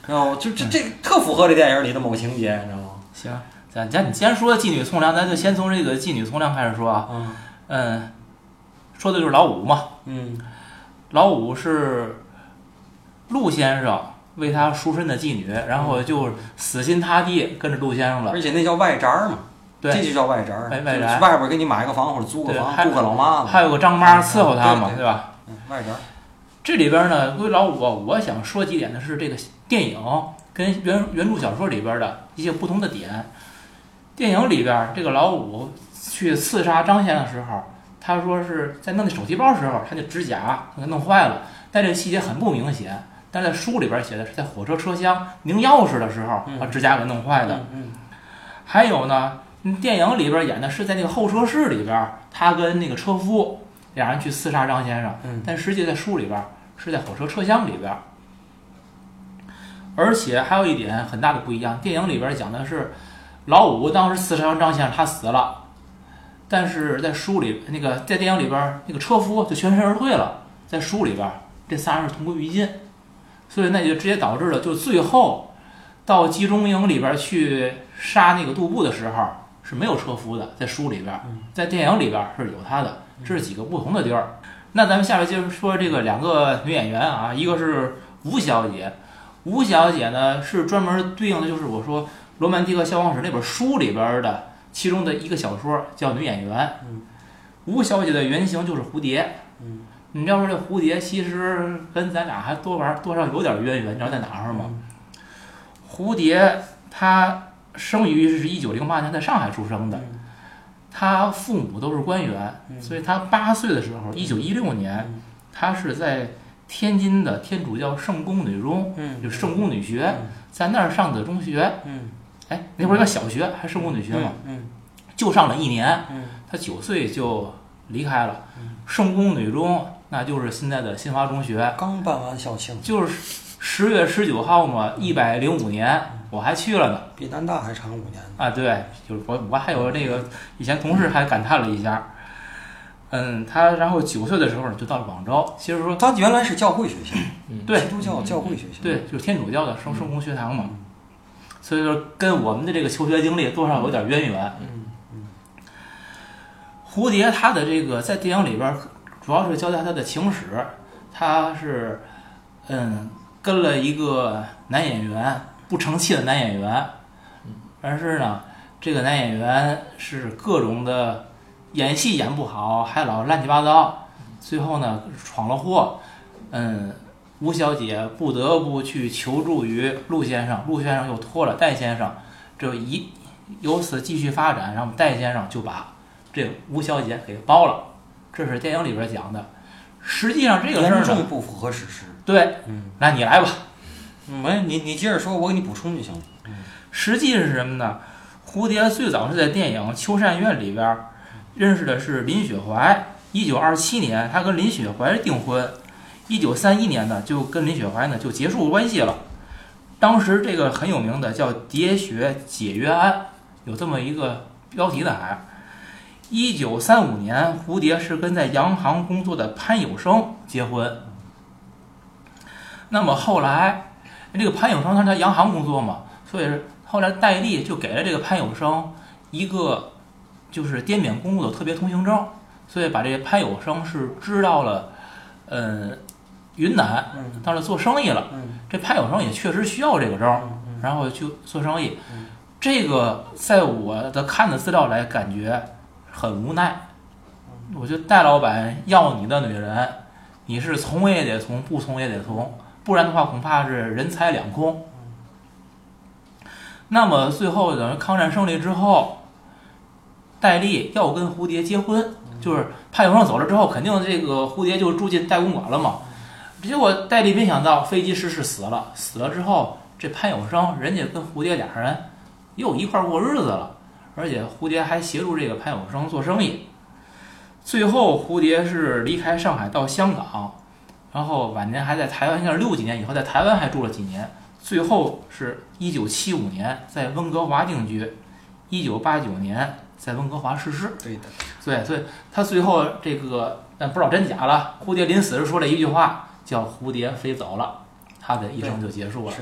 Speaker 3: 然后就这这特符合这电影里的某情节，你知道吗？
Speaker 1: 行，咱咱你既然说妓女从良，咱就先从这个妓女从良开始说啊。
Speaker 3: 嗯
Speaker 1: 嗯，说的就是老五嘛。
Speaker 3: 嗯
Speaker 1: 老五是陆先生为他赎身的妓女，然后就死心塌地跟着陆先生了。
Speaker 3: 而且那叫外宅儿嘛，这，就叫外宅儿，
Speaker 1: 外外宅
Speaker 3: 就是外边给你买个房或者租个房，
Speaker 1: 还
Speaker 3: 雇个老妈子，
Speaker 1: 还有个张妈伺候他嘛，
Speaker 3: 对对
Speaker 1: 对吧？
Speaker 3: 嗯，外宅儿。
Speaker 1: 这里边呢，归老五啊，我想说几点的是这个电影跟原原著小说里边的一些不同的点。电影里边这个老五去刺杀张先生的时候，他说是在弄那手提包的时候，他那指甲给弄坏了，但这个细节很不明显。但在书里边写的是在火车车厢拧钥匙的时候
Speaker 3: 嗯
Speaker 1: 把指甲给弄坏的。还有呢，嗯电影里边演的是在那个候车室里边，他跟那个车夫俩人去刺杀张先生。
Speaker 3: 嗯
Speaker 1: 但实际在书里边是在火车车厢里边。而且还有一点很大的不一样，电影里边讲的是老五当时刺杀张先生，他死了，但是在书里那个在电影里边那个车夫就全身而退了，在书里边这仨人是同归于尽，所以那就直接导致了就最后到集中营里边去杀那个杜布的时候是没有车夫的，在书里边，在电影里边是有他的，这是几个不同的地儿。那咱们下面接着说这个两个女演员啊，一个是吴小姐，吴小姐呢是专门对应的就是我说《罗曼蒂克消亡史》那本书里边的其中的一个小说叫女演员。
Speaker 3: 嗯
Speaker 1: 吴小姐的原型就是蝴蝶。
Speaker 3: 嗯
Speaker 1: 你要说这蝴蝶其实跟咱俩还多玩多少有点渊源，你知道在哪儿吗？
Speaker 3: 嗯。
Speaker 1: 蝴蝶她生于是一九零八年在上海出生的，
Speaker 3: 嗯。
Speaker 1: 她父母都是官员，
Speaker 3: 嗯。
Speaker 1: 所以她八岁的时候，一九一六年
Speaker 3: 嗯，
Speaker 1: 她是在天津的天主教圣公女中，
Speaker 3: 嗯
Speaker 1: 就圣公女学，
Speaker 3: 嗯。
Speaker 1: 在那儿上的中学。
Speaker 3: 嗯。
Speaker 1: 哎，那会儿叫小学还是圣公女学嘛，
Speaker 3: 嗯
Speaker 1: 就上了一年。
Speaker 3: 嗯。
Speaker 1: 她九岁就离开了
Speaker 3: 嗯。
Speaker 1: 圣公女中，那就是现在的新华中学。
Speaker 3: 刚办完校庆，
Speaker 1: 就是十月十九号嘛，一百零五年，我还去了呢。
Speaker 3: 比南大还长五年呢。
Speaker 1: 啊，对，就是我我还有那个以前同事还感叹了一下，嗯，他然后九岁的时候就到了广州，其实说
Speaker 3: 他原来是教会学校，
Speaker 1: 对
Speaker 3: 基督教教会学校。
Speaker 1: 对，就是天主教的圣圣公学堂嘛，所以说跟我们的这个求学经历多少有点渊源。
Speaker 3: 嗯嗯
Speaker 1: 蝴蝶他的这个在电影里边儿主要是交代他的情史，他是嗯跟了一个男演员不成器的男演员，但是呢，这个男演员是各种的演戏演不好，还老乱七八糟，最后呢闯了祸，嗯。吴小姐不得不去求助于陆先生，陆先生又托了戴先生，这一由此继续发展，然后戴先生就把这吴小姐给包了，这是电影里边讲的。实际上这个事儿呢，
Speaker 3: 严重不符合史实。
Speaker 1: 对，
Speaker 3: 嗯，
Speaker 1: 那你来吧。
Speaker 3: 没你你接着说，我给你补充就行了。
Speaker 1: 实际是什么呢？蝴蝶最早是在电影《秋山院》里边认识的是林雪怀。一九二七年，他跟林雪怀订婚。一九三一年呢，就跟林雪怀呢就结束关系了。当时这个很有名的叫《喋血解约案》，有这么一个标题的还。一九三五年，蝴蝶是跟在洋行工作的潘有生结婚。那么后来，这个潘有生他在洋行工作嘛，所以后来戴笠就给了这个潘有生一个就是滇缅公路的特别通行证，所以把这个潘有生是知道了，呃，云南，
Speaker 3: 嗯
Speaker 1: 到那做生意了。
Speaker 3: 嗯
Speaker 1: 这潘有生也确实需要这个证，
Speaker 3: 嗯
Speaker 1: 然后去做生意
Speaker 3: 嗯。
Speaker 1: 这个在我的看的资料来感觉很无奈。我觉得戴老板要你的女人，你是从也得从，不从也得从，不然的话恐怕是人财两空。那么最后等于抗战胜利之后，戴笠要跟蝴蝶结婚，就是潘有生走了之后，肯定这个蝴蝶就住进戴公馆了嘛。结果戴笠没想到飞机失事死了，死了之后，这潘有生人家跟蝴蝶俩人又一块过日子了，而且蝴蝶还协助这个潘有生做生意。最后，蝴蝶是离开上海到香港，然后晚年还在台湾，应该是六几年以后在台湾还住了几年。最后是一九七五年在温哥华定居，一九八九年在温哥华逝世。
Speaker 3: 对的。
Speaker 1: 对，所以他最后这个，但不知道真假了。蝴蝶临死时说了一句话，叫“蝴蝶飞走了”，他的一生就结束了。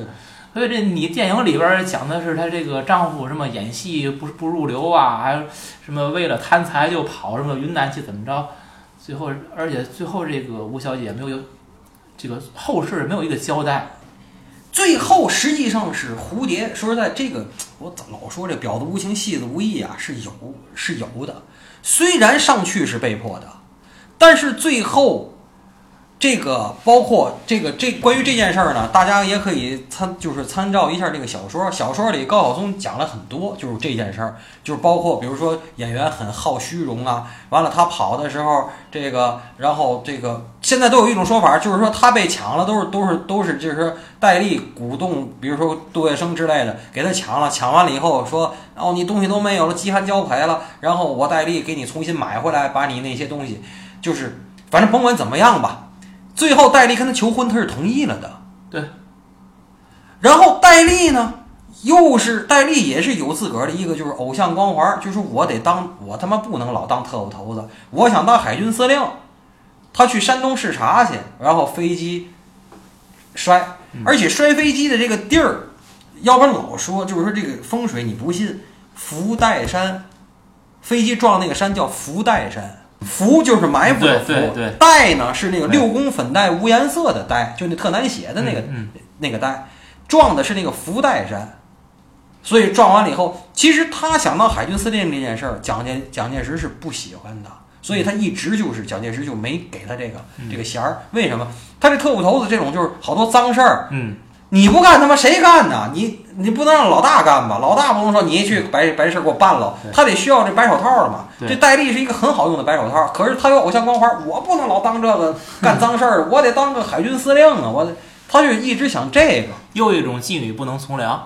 Speaker 1: 所以这你电影里边讲的是她这个丈夫什么演戏不不入流啊，还有什么为了贪财就跑什么云南去怎么着，最后而且最后这个吴小姐没有有这个后事没有一个交代。
Speaker 3: 最后实际上是蝴蝶。说实在，这个我老说这婊子无情，戏子无义啊？是有是有的。虽然上去是被迫的，但是最后这个包括这个这关于这件事儿呢，大家也可以参就是参照一下这个小说。小说里高晓松讲了很多，就是这件事儿，就是包括比如说演员很好虚荣啊，完了他跑的时候这个，然后这个现在都有一种说法，就是说他被抢了，都是都是都是就是说戴笠鼓动，比如说杜月笙之类的给他抢了，抢完了以后说，哦你东西都没有了，饥寒交迫了，然后我戴笠给你重新买回来，把你那些东西，就是反正甭管怎么样吧。最后，戴笠跟他求婚，他是同意了的。
Speaker 1: 对。
Speaker 3: 然后戴笠呢，又是戴笠也是有自个儿的一个就是偶像光环，就是我得当我他妈不能老当特务头子，我想当海军司令。他去山东视察去，然后飞机摔，而且摔飞机的这个地儿，要不然老说就是说这个风水你不信，福袋山，飞机撞那个山叫福袋山，福就是埋伏的伏，
Speaker 1: 对对对。
Speaker 3: 袋呢是那个六宫粉黛无颜色的黛，就那特难写的那个、
Speaker 1: 嗯
Speaker 3: 那个带，撞的是那个福袋山，所以撞完了以后，其实他想当海军司令这件事儿，蒋介蒋介石是不喜欢的，所以他一直就是蒋介石就没给他这个、
Speaker 1: 嗯。
Speaker 3: 这个衔儿。为什么？他这特务头子这种就是好多脏事儿，
Speaker 1: 嗯。
Speaker 3: 你不干他妈谁干呢？你你不能让老大干吧？老大不能说你去把把这事儿给我办了，他得需要这白手套的嘛。这戴笠是一个很好用的白手套，可是他有偶像光环，我不能老当这个 干脏事儿，我得当个海军司令啊！我得，他就一直想这个。
Speaker 1: 又一种妓女不能从良，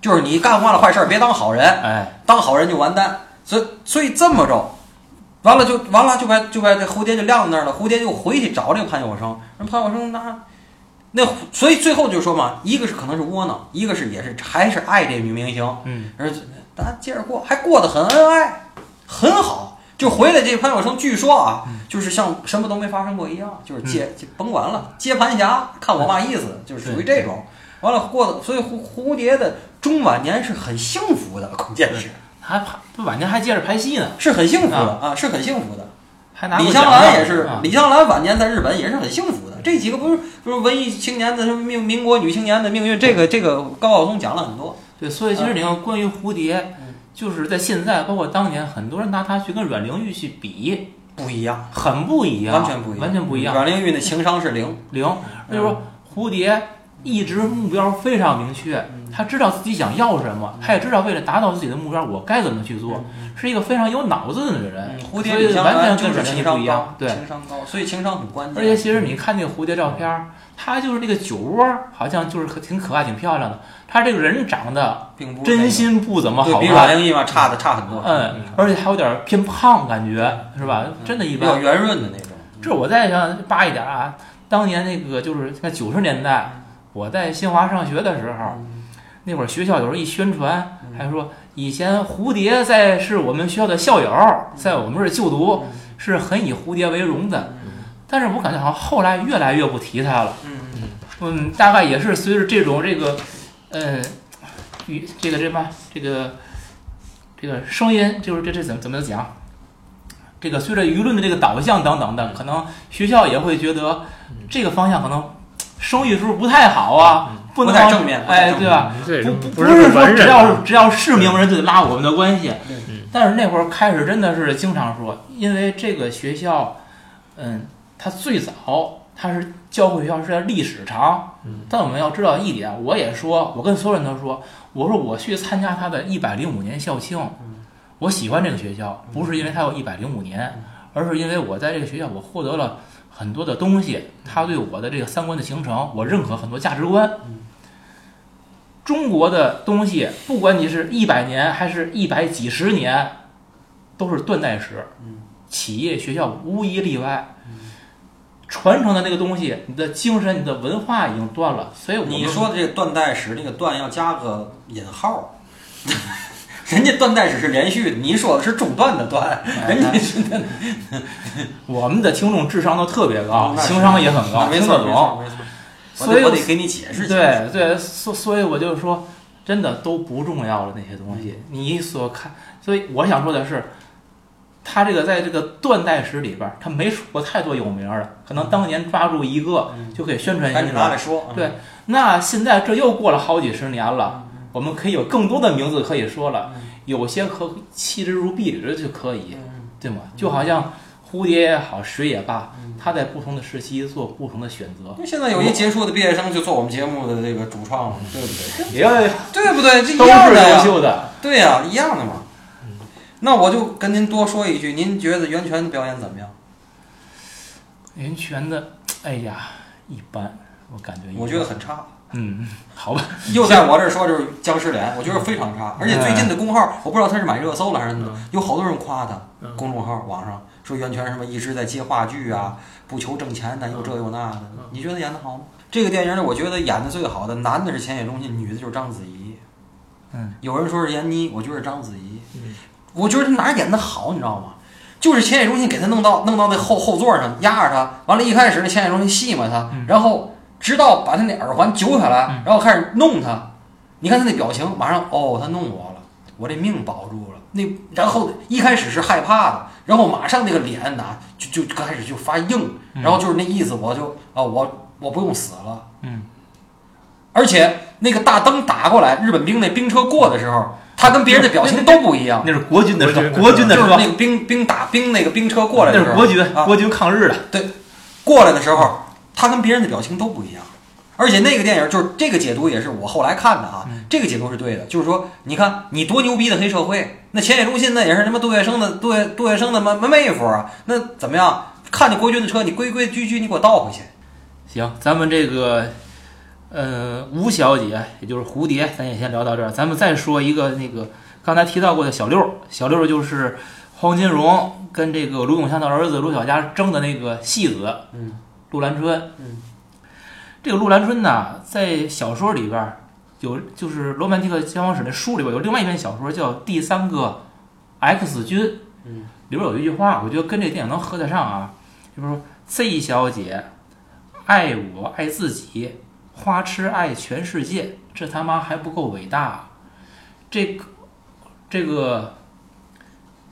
Speaker 3: 就是你干惯了坏事儿，别当好人，
Speaker 1: 哎，
Speaker 3: 当好人就完蛋。所以所以这么着，完了就完了，就把就把这蝴蝶就晾那儿了。蝴蝶就回去找这个潘有生，人潘有生那那所以最后就说嘛，一个是可能是窝囊，一个是也是还是爱这女明星，
Speaker 1: 嗯
Speaker 3: 而咱接着过，还过得很恩爱，很好。就回来这潘有生，据说啊，就是像什么都没发生过一样，就是接就甭管了，接盘侠，看我嘛意思，就是属于这种。完了过的，所以蝴蝴蝶的中晚年是很幸福的，关键是
Speaker 1: 还拍不晚年还接着拍戏呢，
Speaker 3: 是很幸福的啊，是很幸福的。
Speaker 1: 还拿
Speaker 3: 李香兰也是
Speaker 1: 啊，
Speaker 3: 李香兰晚年在日本也是很幸福的。这几个不是不是文艺青年的什么命民国女青年的命运，这个这个高晓松讲了很多。
Speaker 1: 对，所以其实你看，关于蝴蝶，
Speaker 3: 嗯
Speaker 1: 就是在现在，包括当年，很多人拿它去跟阮玲玉去比，
Speaker 3: 不一样，
Speaker 1: 很不一样，
Speaker 3: 完全不一样，
Speaker 1: 完全不一样。
Speaker 3: 阮玲玉的情商是零，
Speaker 1: 零，就是说蝴蝶一直目标非常明确，
Speaker 3: 嗯
Speaker 1: 他知道自己想要什么，他也知道为了达到自己的目标，我该怎么去做，是一个非常有脑子的人。
Speaker 3: 嗯蝴蝶
Speaker 1: 所以完
Speaker 3: 兰就是情商高
Speaker 1: 不一样，，对。
Speaker 3: 情商高，所以情商很关键。
Speaker 1: 而且其实你看那个蝴蝶照片儿，它就是那个酒窝，好像就是可挺可爱、挺漂亮的。他这个人长得
Speaker 3: 并不
Speaker 1: 真心不怎么好看，
Speaker 3: 阮玲玉嘛差的差很多，
Speaker 1: 嗯，而且还有点偏胖，感觉是吧？真的一般。
Speaker 3: 比较圆润的那种。
Speaker 1: 这我再想扒一点啊，当年那个就是在九十年代，我在新华上学的时候，那会儿学校有时候一宣传，还说以前蝴蝶在是我们学校的校友，在我们这儿就读，是很以蝴蝶为荣的。但是我感觉好像后来越来越不提它了。
Speaker 3: 嗯
Speaker 1: 嗯，大概也是随着这种这个，呃，与这个这嘛这个这个声音，就是这这怎么怎么讲？这个随着舆论的这个导向等等的，可能学校也会觉得这个方向可能声誉是不是不太好啊？不能
Speaker 3: 不太正面
Speaker 1: 哎，对吧？不不
Speaker 2: 不
Speaker 1: 是说只要是只要是名人就得拉我们的关系
Speaker 3: 对，
Speaker 1: 但是那会儿开始真的是经常说，因为这个学校，嗯，它最早它是教会学校是在历史长，但我们要知道一点，我也说，我跟所有人都说，我说我去参加他的一百零五年校庆，我喜欢这个学校，不是因为它有一百零五年，而是因为我在这个学校我获得了很多的东西，它对我的这个三观的形成，我认可很多价值观。中国的东西，不管你是一百年还是一百几十年，都是断代史。企业、学校无一例外。传承的那个东西，你的精神、你的文化已经断了，所以我
Speaker 3: 你说的这个断代史，那个断要加个引号。人家断代史是连续的，你说的是中断的断，人家是
Speaker 1: 我们的听众智商都特别高，情商也很高，听得
Speaker 3: 没错没错
Speaker 1: 懂。所以
Speaker 3: 我得给你解释。
Speaker 1: 对对，所所以我就说，真的都不重要了那些东西。你所看，所以我想说的是，他这个在这个断代史里边儿，他没出过太多有名儿的，可能当年抓住一个就可以宣传一
Speaker 3: 赶紧拿来
Speaker 1: 下。
Speaker 3: 说。
Speaker 1: 对那现在这又过了好几十年了，我们可以有更多的名字可以说了，有些可弃之如敝履的就可以，对吗？就好像蝴蝶也好，水也罢，它在不同的时期做不同的选择。
Speaker 3: 那现在有一杰出的毕业生就做我们节目的这个主创了，对不对？
Speaker 1: 也要
Speaker 3: 对不对？这一
Speaker 1: 都是优
Speaker 3: 样的呀。
Speaker 1: 秀的。
Speaker 3: 对呀、一样的嘛。那我就跟您多说一句，您觉得袁泉的表演怎么样？
Speaker 1: 袁泉的，哎呀，一般，我感觉一般
Speaker 3: 我觉得很差。
Speaker 1: 嗯，好吧，
Speaker 3: 又在我这儿说就是僵尸脸，我觉得非常差。而且最近的公号，我不知道他是买热搜了还是怎么，有好多人夸他
Speaker 2: 嗯
Speaker 3: 公众号网上说袁泉什么一直在接话剧啊，不求挣钱的，又这又那的。你觉得演的好吗？这个电影里，我觉得演的最好的，男的是浅野忠信，女的就是章子怡。
Speaker 1: 嗯，
Speaker 3: 有人说是闫妮，我觉得是章子怡。
Speaker 2: 嗯
Speaker 3: 我觉得他哪演的好，你知道吗？就是浅野忠信给他弄到弄到那后后座上压着他，完了，一开始那浅野忠信戏嘛他，
Speaker 1: 嗯
Speaker 3: 然后直到把他那耳环揪下来
Speaker 1: 嗯，
Speaker 3: 然后开始弄他，你看他那表情，马上哦，他弄我了，我这命保住了。那然后一开始是害怕的，然后马上那个脸呐就就开始就发硬，
Speaker 1: 嗯
Speaker 3: 然后就是那意思，我就啊我我不用死了。
Speaker 1: 嗯，
Speaker 3: 而且那个大灯打过来，日本兵那兵车过的时候，他跟别人的表情都不一样。
Speaker 1: 那是国军的是吧？
Speaker 2: 国
Speaker 1: 国军的吧？
Speaker 3: 就是是那个兵兵打兵那个兵车过来的时候，
Speaker 1: 那是国军，
Speaker 3: 啊
Speaker 1: 国军抗日的。
Speaker 3: 对过来的时候，他跟别人的表情都不一样。而且那个电影就是这个解读也是我后来看的啊，
Speaker 1: 嗯
Speaker 3: 这个解读是对的，就是说，你看你多牛逼的黑社会，那浅野忠信那也是什么杜月笙的杜月杜月笙的妹妹妹夫啊，那怎么样？看见国军的车，你规规矩矩你给我倒回去。
Speaker 1: 行，咱们这个呃吴小姐，也就是蝴蝶，咱也先聊到这儿。咱们再说一个那个刚才提到过的小六，小六就是黄金荣跟这个卢永祥的儿子卢小佳争的那个戏子
Speaker 3: 嗯
Speaker 1: 陆兰春。
Speaker 3: 嗯，
Speaker 1: 这个陆兰春呢，在小说里边儿有，就是《罗曼蒂克消亡史》那书里边有另外一篇小说叫《第三个 X 军》。
Speaker 3: 嗯，
Speaker 1: 里边有一句话，我觉得跟这电影能合得上啊，就是说 Z 小姐爱我爱自己，花痴爱全世界，这他妈还不够伟大啊！这个这个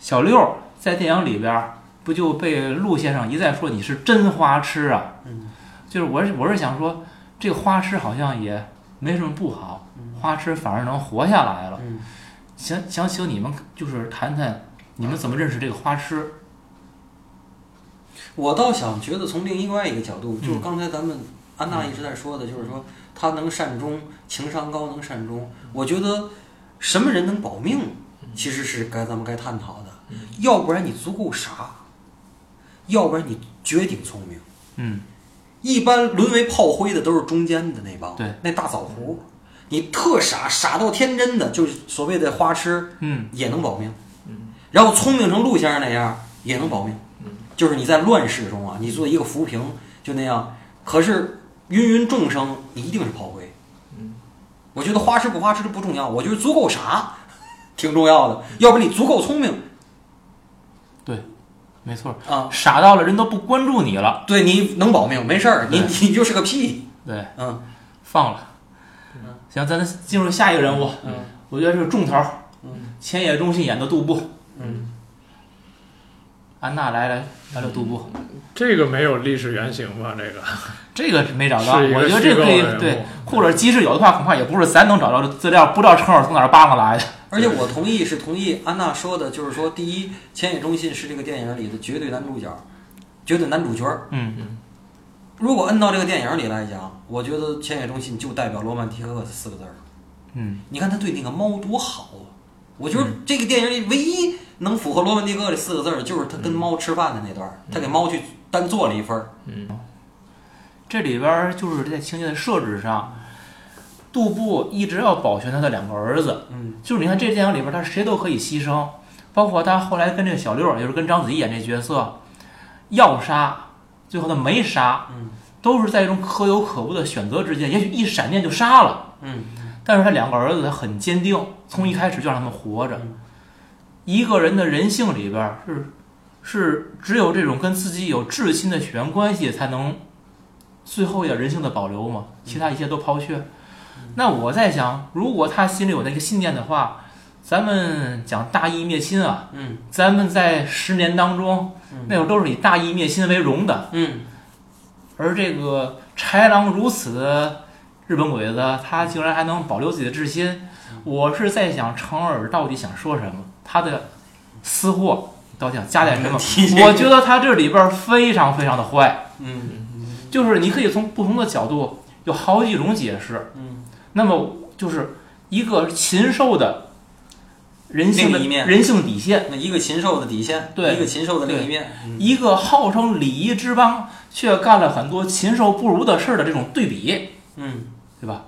Speaker 1: 小六在电影里边儿不就被陆先生一再说你是真花痴啊？
Speaker 3: 嗯，
Speaker 1: 就是我是我是想说，这个花痴好像也没什么不好，花痴反而能活下来了。
Speaker 3: 嗯，
Speaker 1: 想想请你们就是谈谈你们怎么认识这个花痴？
Speaker 3: 我倒想觉得从另外一个角度，就是
Speaker 1: 嗯
Speaker 3: 刚才咱们安娜一直在说的，就是说他能善终，情商高能善终。我觉得什么人能保命，其实是该咱们该探讨的。要不然你足够傻，要不然你绝顶聪明。
Speaker 1: 嗯，
Speaker 3: 一般沦为炮灰的都是中间的那帮，
Speaker 1: 对，
Speaker 3: 那大枣核。你特傻，傻到天真的，就是所谓的花痴，
Speaker 1: 嗯
Speaker 3: 也能保命。嗯然后聪明成陆先生那样也能保命。嗯就是你在乱世中啊，你做一个浮萍就那样，可是芸芸众生，你一定是炮灰。嗯我觉得花痴不花痴都不重要，我觉得足够傻挺重要的。要不然你足够聪明
Speaker 1: 没错，
Speaker 3: 啊，
Speaker 1: 傻到了人都不关注你了。
Speaker 3: 对，你能保命没事儿，你 你就是个屁。
Speaker 1: 对，
Speaker 3: 嗯。
Speaker 1: 放了。行，咱进入下一个人物，
Speaker 3: 嗯。
Speaker 1: 我觉得是重头儿，
Speaker 3: 嗯。
Speaker 1: 千野忠信演的杜布。
Speaker 3: 嗯，
Speaker 1: 安娜来来聊聊杜布，
Speaker 2: 这个没有历史原型吧？这个
Speaker 1: 这个没找到，我觉得这可以对，或者即使有的话，恐怕也不是咱能找到的资料，不知道成尔从哪儿扒拉来的。
Speaker 3: 而且我同意是同意安娜说的，就是说，第一，千野忠信是这个电影里的绝对男主角，绝对男主角。
Speaker 1: 嗯嗯
Speaker 3: 如果摁到这个电影里来讲，我觉得千野忠信就代表罗曼蒂克四个字儿。
Speaker 1: 嗯，
Speaker 3: 你看他对那个猫多好啊！我觉得这个电影里唯一能符合罗曼蒂克这四个字儿的，就是他跟猫吃饭的那段儿，他给猫去单做了一份儿。
Speaker 1: 嗯这里边儿就是在情节的设置上，杜布一直要保全他的两个儿子。
Speaker 3: 嗯
Speaker 1: 就是你看这电影里边，他谁都可以牺牲，包括他后来跟这个小六儿，也就是跟章子怡演这角色，要杀，最后他没杀，
Speaker 3: 嗯
Speaker 1: 都是在一种可有可无的选择之间，也许一闪电就杀了。
Speaker 3: 嗯
Speaker 1: 但是他两个儿子他很坚定，从一开始就让他们活着。
Speaker 3: 嗯。
Speaker 1: 一个人的人性里边儿是是只有这种跟自己有至亲的血缘关系，才能最后一点人性的保留嘛，其他一切都抛却。那我在想，如果他心里有那个信念的话，咱们讲大义灭亲啊，
Speaker 3: 嗯。
Speaker 1: 咱们在十年当中，那会儿都是以大义灭亲为荣的。
Speaker 3: 嗯。
Speaker 1: 而这个豺狼如此的日本鬼子，他竟然还能保留自己的至心。我是在想，成尔到底想说什么？他的私货到底想加点什么？我觉得他这里边非常非常的坏，
Speaker 3: 嗯
Speaker 1: 就是你可以从不同的角度有好几种解释。
Speaker 3: 嗯
Speaker 1: 那么就是一个禽兽的人性的
Speaker 3: 一面
Speaker 1: 人性底线，
Speaker 3: 那一个禽兽的底线，
Speaker 1: 对
Speaker 3: 一个禽兽的另一面。嗯
Speaker 1: 一个号称礼仪之邦，却干了很多禽兽不如的事儿的这种对比。
Speaker 3: 嗯
Speaker 1: 对吧？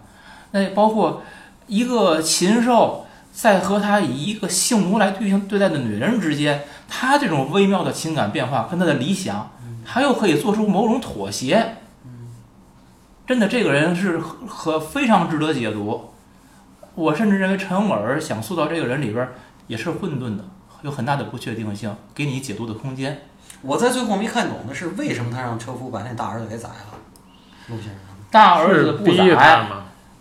Speaker 1: 那也包括一个禽兽在和他以一个性奴来对象对待的女人之间，他这种微妙的情感变化跟他的理想，他又可以做出某种妥协。真的，这个人是和非常值得解读。我甚至认为陈永尔想塑造这个人里边也是混沌的，有很大的不确定性，给你解读的空间。
Speaker 3: 我在最后没看懂的是为什么他让车夫把那大儿子给宰了，陆先生。
Speaker 1: 大儿子不宰，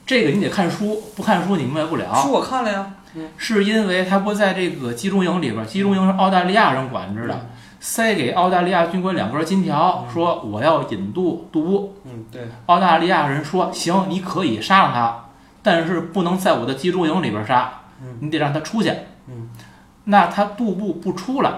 Speaker 1: 这个你得看书，不看书你明白不了。
Speaker 3: 书我看了呀，
Speaker 1: 是因为他不在这个集中营里边儿，集中营是澳大利亚人管制的，塞给澳大利亚军官两根金条，说我要引渡杜布。
Speaker 3: 嗯，对，
Speaker 1: 澳大利亚人说行，你可以杀了他，但是不能在我的集中营里边杀，
Speaker 3: 嗯
Speaker 1: 你得让他出去。
Speaker 3: 嗯，
Speaker 1: 那他杜布不出来，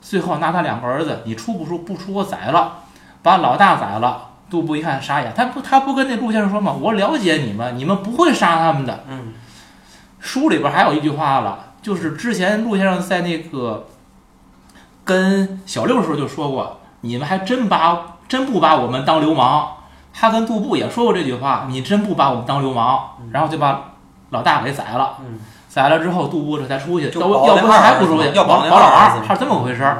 Speaker 1: 最后拿他两个儿子，你出不出？不出我宰了，把老大宰了。杜布一看傻眼，他不他不跟那陆先生说吗？我了解你们，你们不会杀他们的。
Speaker 3: 嗯
Speaker 1: 书里边还有一句话了，就是之前陆先生在那个跟小六的时候就说过，你们还真把真不把我们当流氓。他跟杜布也说过这句话，你真不把我们当流氓，然后就把老大给宰了。
Speaker 3: 嗯
Speaker 1: 宰了之后，杜布这才出去，要不要不还不出去，
Speaker 3: 要保
Speaker 1: 老二，
Speaker 3: 二儿子
Speaker 1: 是这么回事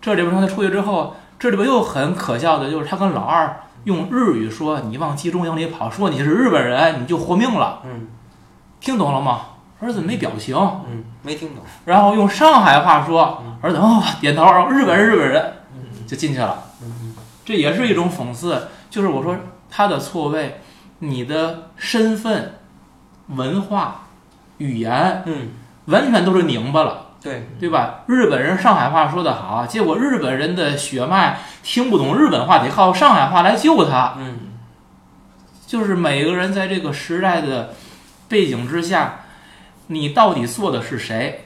Speaker 1: 这里边说他出去之后，这里边又很可笑的就是他跟老二用日语说：“你往集中营里跑，说你是日本人，你就活命了。
Speaker 3: 嗯”
Speaker 1: 听懂了吗？儿子没表情，
Speaker 3: 嗯，没听懂。
Speaker 1: 然后用上海话说，儿子哦点头，日本人日本人就进去了。
Speaker 3: 嗯
Speaker 1: 这也是一种讽刺，就是我说他的错位，你的身份、文化、语言
Speaker 3: 嗯，
Speaker 1: 完全都是拧巴了。
Speaker 3: 对，
Speaker 1: 对吧？日本人上海话说得好，结果日本人的血脉听不懂日本话，得靠上海话来救他。
Speaker 3: 嗯
Speaker 1: 就是每个人在这个时代的背景之下，你到底做的是谁？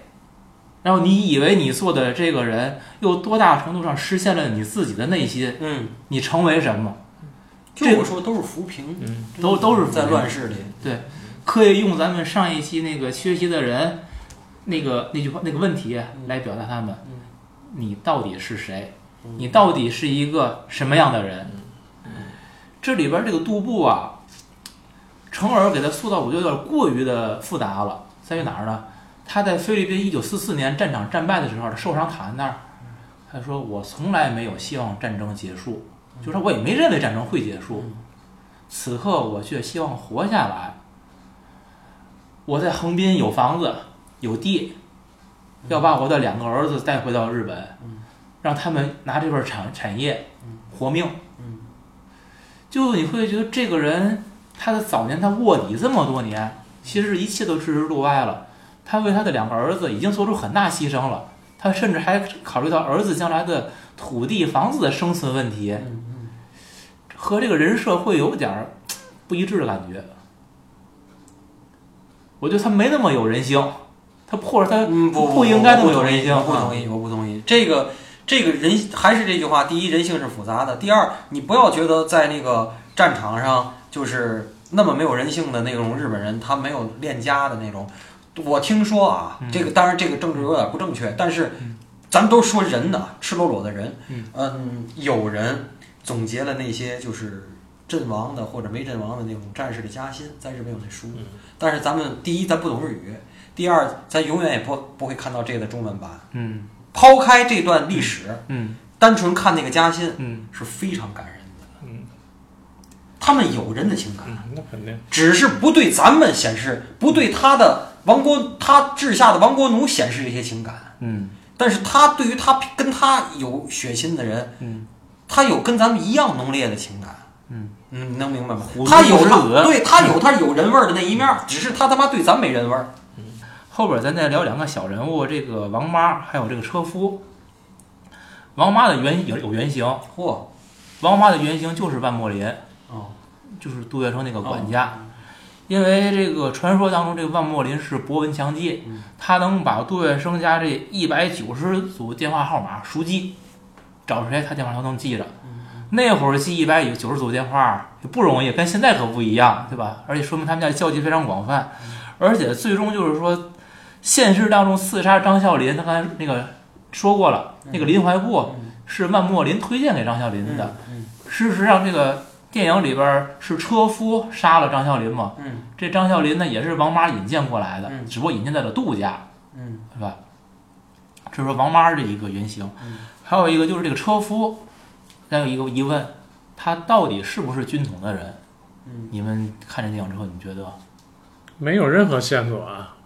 Speaker 1: 然后你以为你做的这个人，又多大程度上实现了你自己的内心？
Speaker 3: 嗯，
Speaker 1: 你成为什么？
Speaker 3: 就我说都是浮萍，
Speaker 2: 嗯，
Speaker 1: 都都是
Speaker 3: 在乱世里。
Speaker 1: 对可以用咱们上一期那个缺席的人那个那句话那个问题来表达他们
Speaker 3: 嗯。
Speaker 1: 你到底是谁？你到底是一个什么样的人？这里边这个杜布啊，成尔给他塑造，我觉得有点过于的复杂了。在于哪儿呢？他在菲律宾一九四四年战场战败的时候，他受伤躺在那儿，他说：“我从来没有希望战争结束，就是说我也没认为战争会结束。此刻我却希望活下来。我在横滨有房子有地，要把我的两个儿子带回到日本，让他们拿这份产产业活命。
Speaker 3: 嗯
Speaker 1: 就你会觉得这个人，他的早年他卧底这么多年，其实一切都置之度外了。他为他的两个儿子已经做出很大牺牲了，他甚至还考虑到儿子将来的土地、房子的生存问题，和这个人设会有点儿不一致的感觉。我觉得他没那么有人性，他或者他
Speaker 3: 嗯不
Speaker 1: 不应该那么
Speaker 3: 我不同意，
Speaker 1: 有人性
Speaker 3: 我不同意，我不同意。这个这个人还是这句话，第一，人性是复杂的；第二，你不要觉得在那个战场上就是那么没有人性的那种日本人，他没有恋家的那种。我听说啊，
Speaker 1: 嗯
Speaker 3: 这个当然这个政治有点不正确，但是咱们都说人呢赤裸裸的人，
Speaker 1: 嗯
Speaker 3: 嗯，有人总结了那些就是阵亡的或者没阵亡的那种战士的家薪，在日本有那书，但是咱们第一咱不懂日语，第二咱永远也不不会看到这个的中文版。
Speaker 1: 嗯
Speaker 3: 抛开这段历史，
Speaker 1: 嗯
Speaker 3: 单纯看那个家薪
Speaker 1: 嗯
Speaker 3: 是非常感人的。
Speaker 2: 嗯，
Speaker 3: 他们有人的情感，
Speaker 2: 嗯，那肯定，
Speaker 3: 只是不对咱们显示，不对他的亡国他治下的亡国奴显示这些情感。
Speaker 1: 嗯
Speaker 3: 但是他对于他跟他有血亲的人，
Speaker 1: 嗯
Speaker 3: 他有跟咱们一样浓烈的情感。
Speaker 1: 嗯
Speaker 3: 嗯，你能明白吗？他有他对他有他有人味儿的那一面儿，只是他他妈对咱没人味儿。
Speaker 1: 后边咱再聊两个小人物，这个王妈还有这个车夫。王妈的原有有原型，
Speaker 3: 嚯，
Speaker 1: 王妈的原型就是万莫林，
Speaker 3: 哦，
Speaker 1: 就是杜月笙那个管家。因为这个传说当中，这个万莫林是博闻强记，
Speaker 3: 嗯
Speaker 1: 他能把杜月笙家这一百九十组电话号码熟记，找谁他电话都能记着。那会儿记一百九十组电话也不容易，跟现在可不一样，对吧？而且说明他们家交际非常广泛，而且最终就是说，现实当中刺杀张啸林，他刚才那个说过了，那个林怀步是万莫林推荐给张啸林的。
Speaker 3: 嗯
Speaker 1: 事实上，这个电影里边儿是车夫杀了张啸林嘛？
Speaker 3: 嗯
Speaker 1: 这张啸林呢也是王妈引荐过来的，
Speaker 3: 嗯
Speaker 1: 只不过引荐在了杜家，
Speaker 3: 嗯
Speaker 1: 是吧？这是王妈这一个原型，
Speaker 3: 嗯
Speaker 1: 还有一个就是这个车夫，还有一个疑问，他到底是不是军统的人？
Speaker 3: 嗯，
Speaker 1: 你们看这电影之后，你觉得？
Speaker 2: 没有任何线索啊。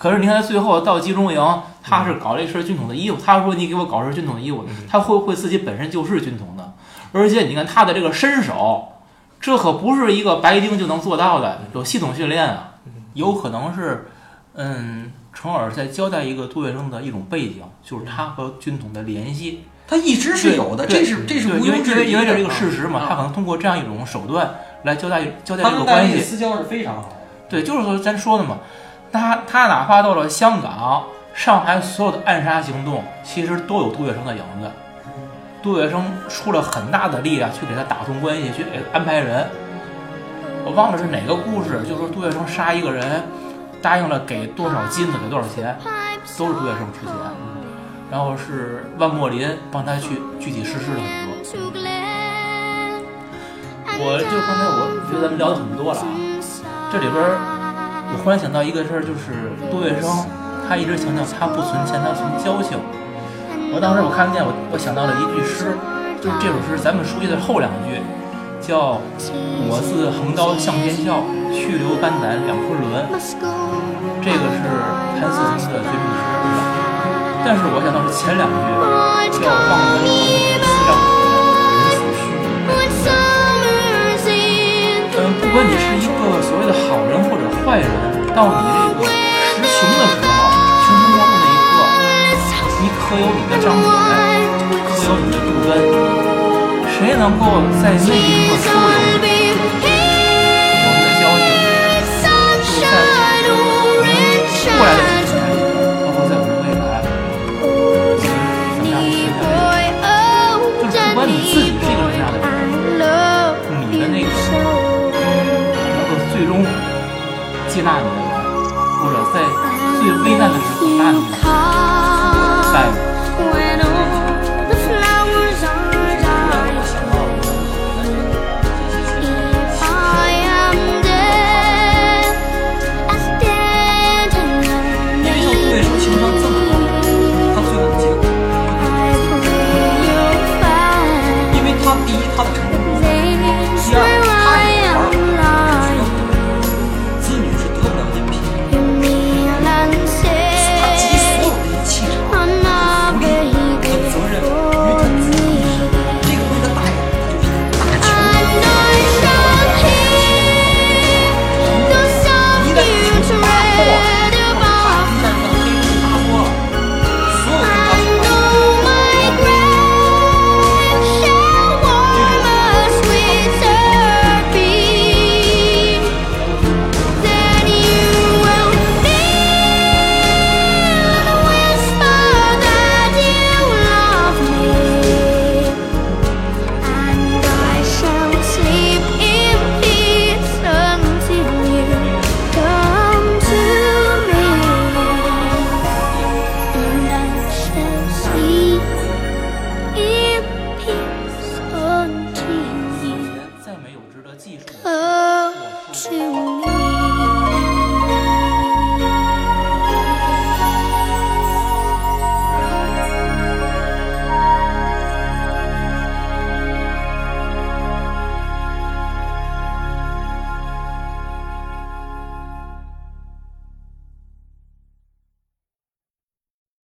Speaker 1: 可是你看，他最后到集中营，他是搞了一身军统的衣服。他说：“你给我搞身军统的衣服。”他会不会自己本身就是军统的？而且你看他的这个身手，这可不是一个白丁就能做到的，有系统训练啊。有可能是，嗯，程耳在交代一个杜月笙的一种背景，就是他和军统的联系。
Speaker 3: 他一直是有的，这是这是
Speaker 1: 因为因
Speaker 3: 毋庸置疑的
Speaker 1: 为因为这是一个事实嘛，
Speaker 3: 啊
Speaker 1: 他可能通过这样一种手段来交代交代这个关系。
Speaker 3: 私交是非常好的。
Speaker 1: 对，就是说咱说的嘛，他他哪怕到了香港、上海，所有的暗杀行动其实都有杜月笙的影子。杜月笙出了很大的力量去给他打通关系，去给安排人。我忘了是哪个故事，就说杜月笙杀一个人，答应了给多少金子，给多少钱，都是杜月笙出钱。然后是万墨林帮他去具体实施了很多。我就刚才我觉得咱们聊的很多了啊，这里边我忽然想到一个事儿，就是杜月笙他一直强调他不存钱，他存交情。我当时我看见我我想到了一句诗，就是这首诗咱们熟悉的后两句，叫“我自横刀向天笑，去留肝胆两昆仑”，这个是谭嗣同的绝命诗，对吧？但是我想到是前两句，叫“望闻问思丈人所须”。嗯，不管你是一个所谓的好人坏人，到你这个时穷的时候，穷途末路那一刻，你可有你的张嘴，可有你的杜根，谁能够在那一刻收留？我们的交情，就在我们过来的接纳你的人，或者在最危难的时候拉你，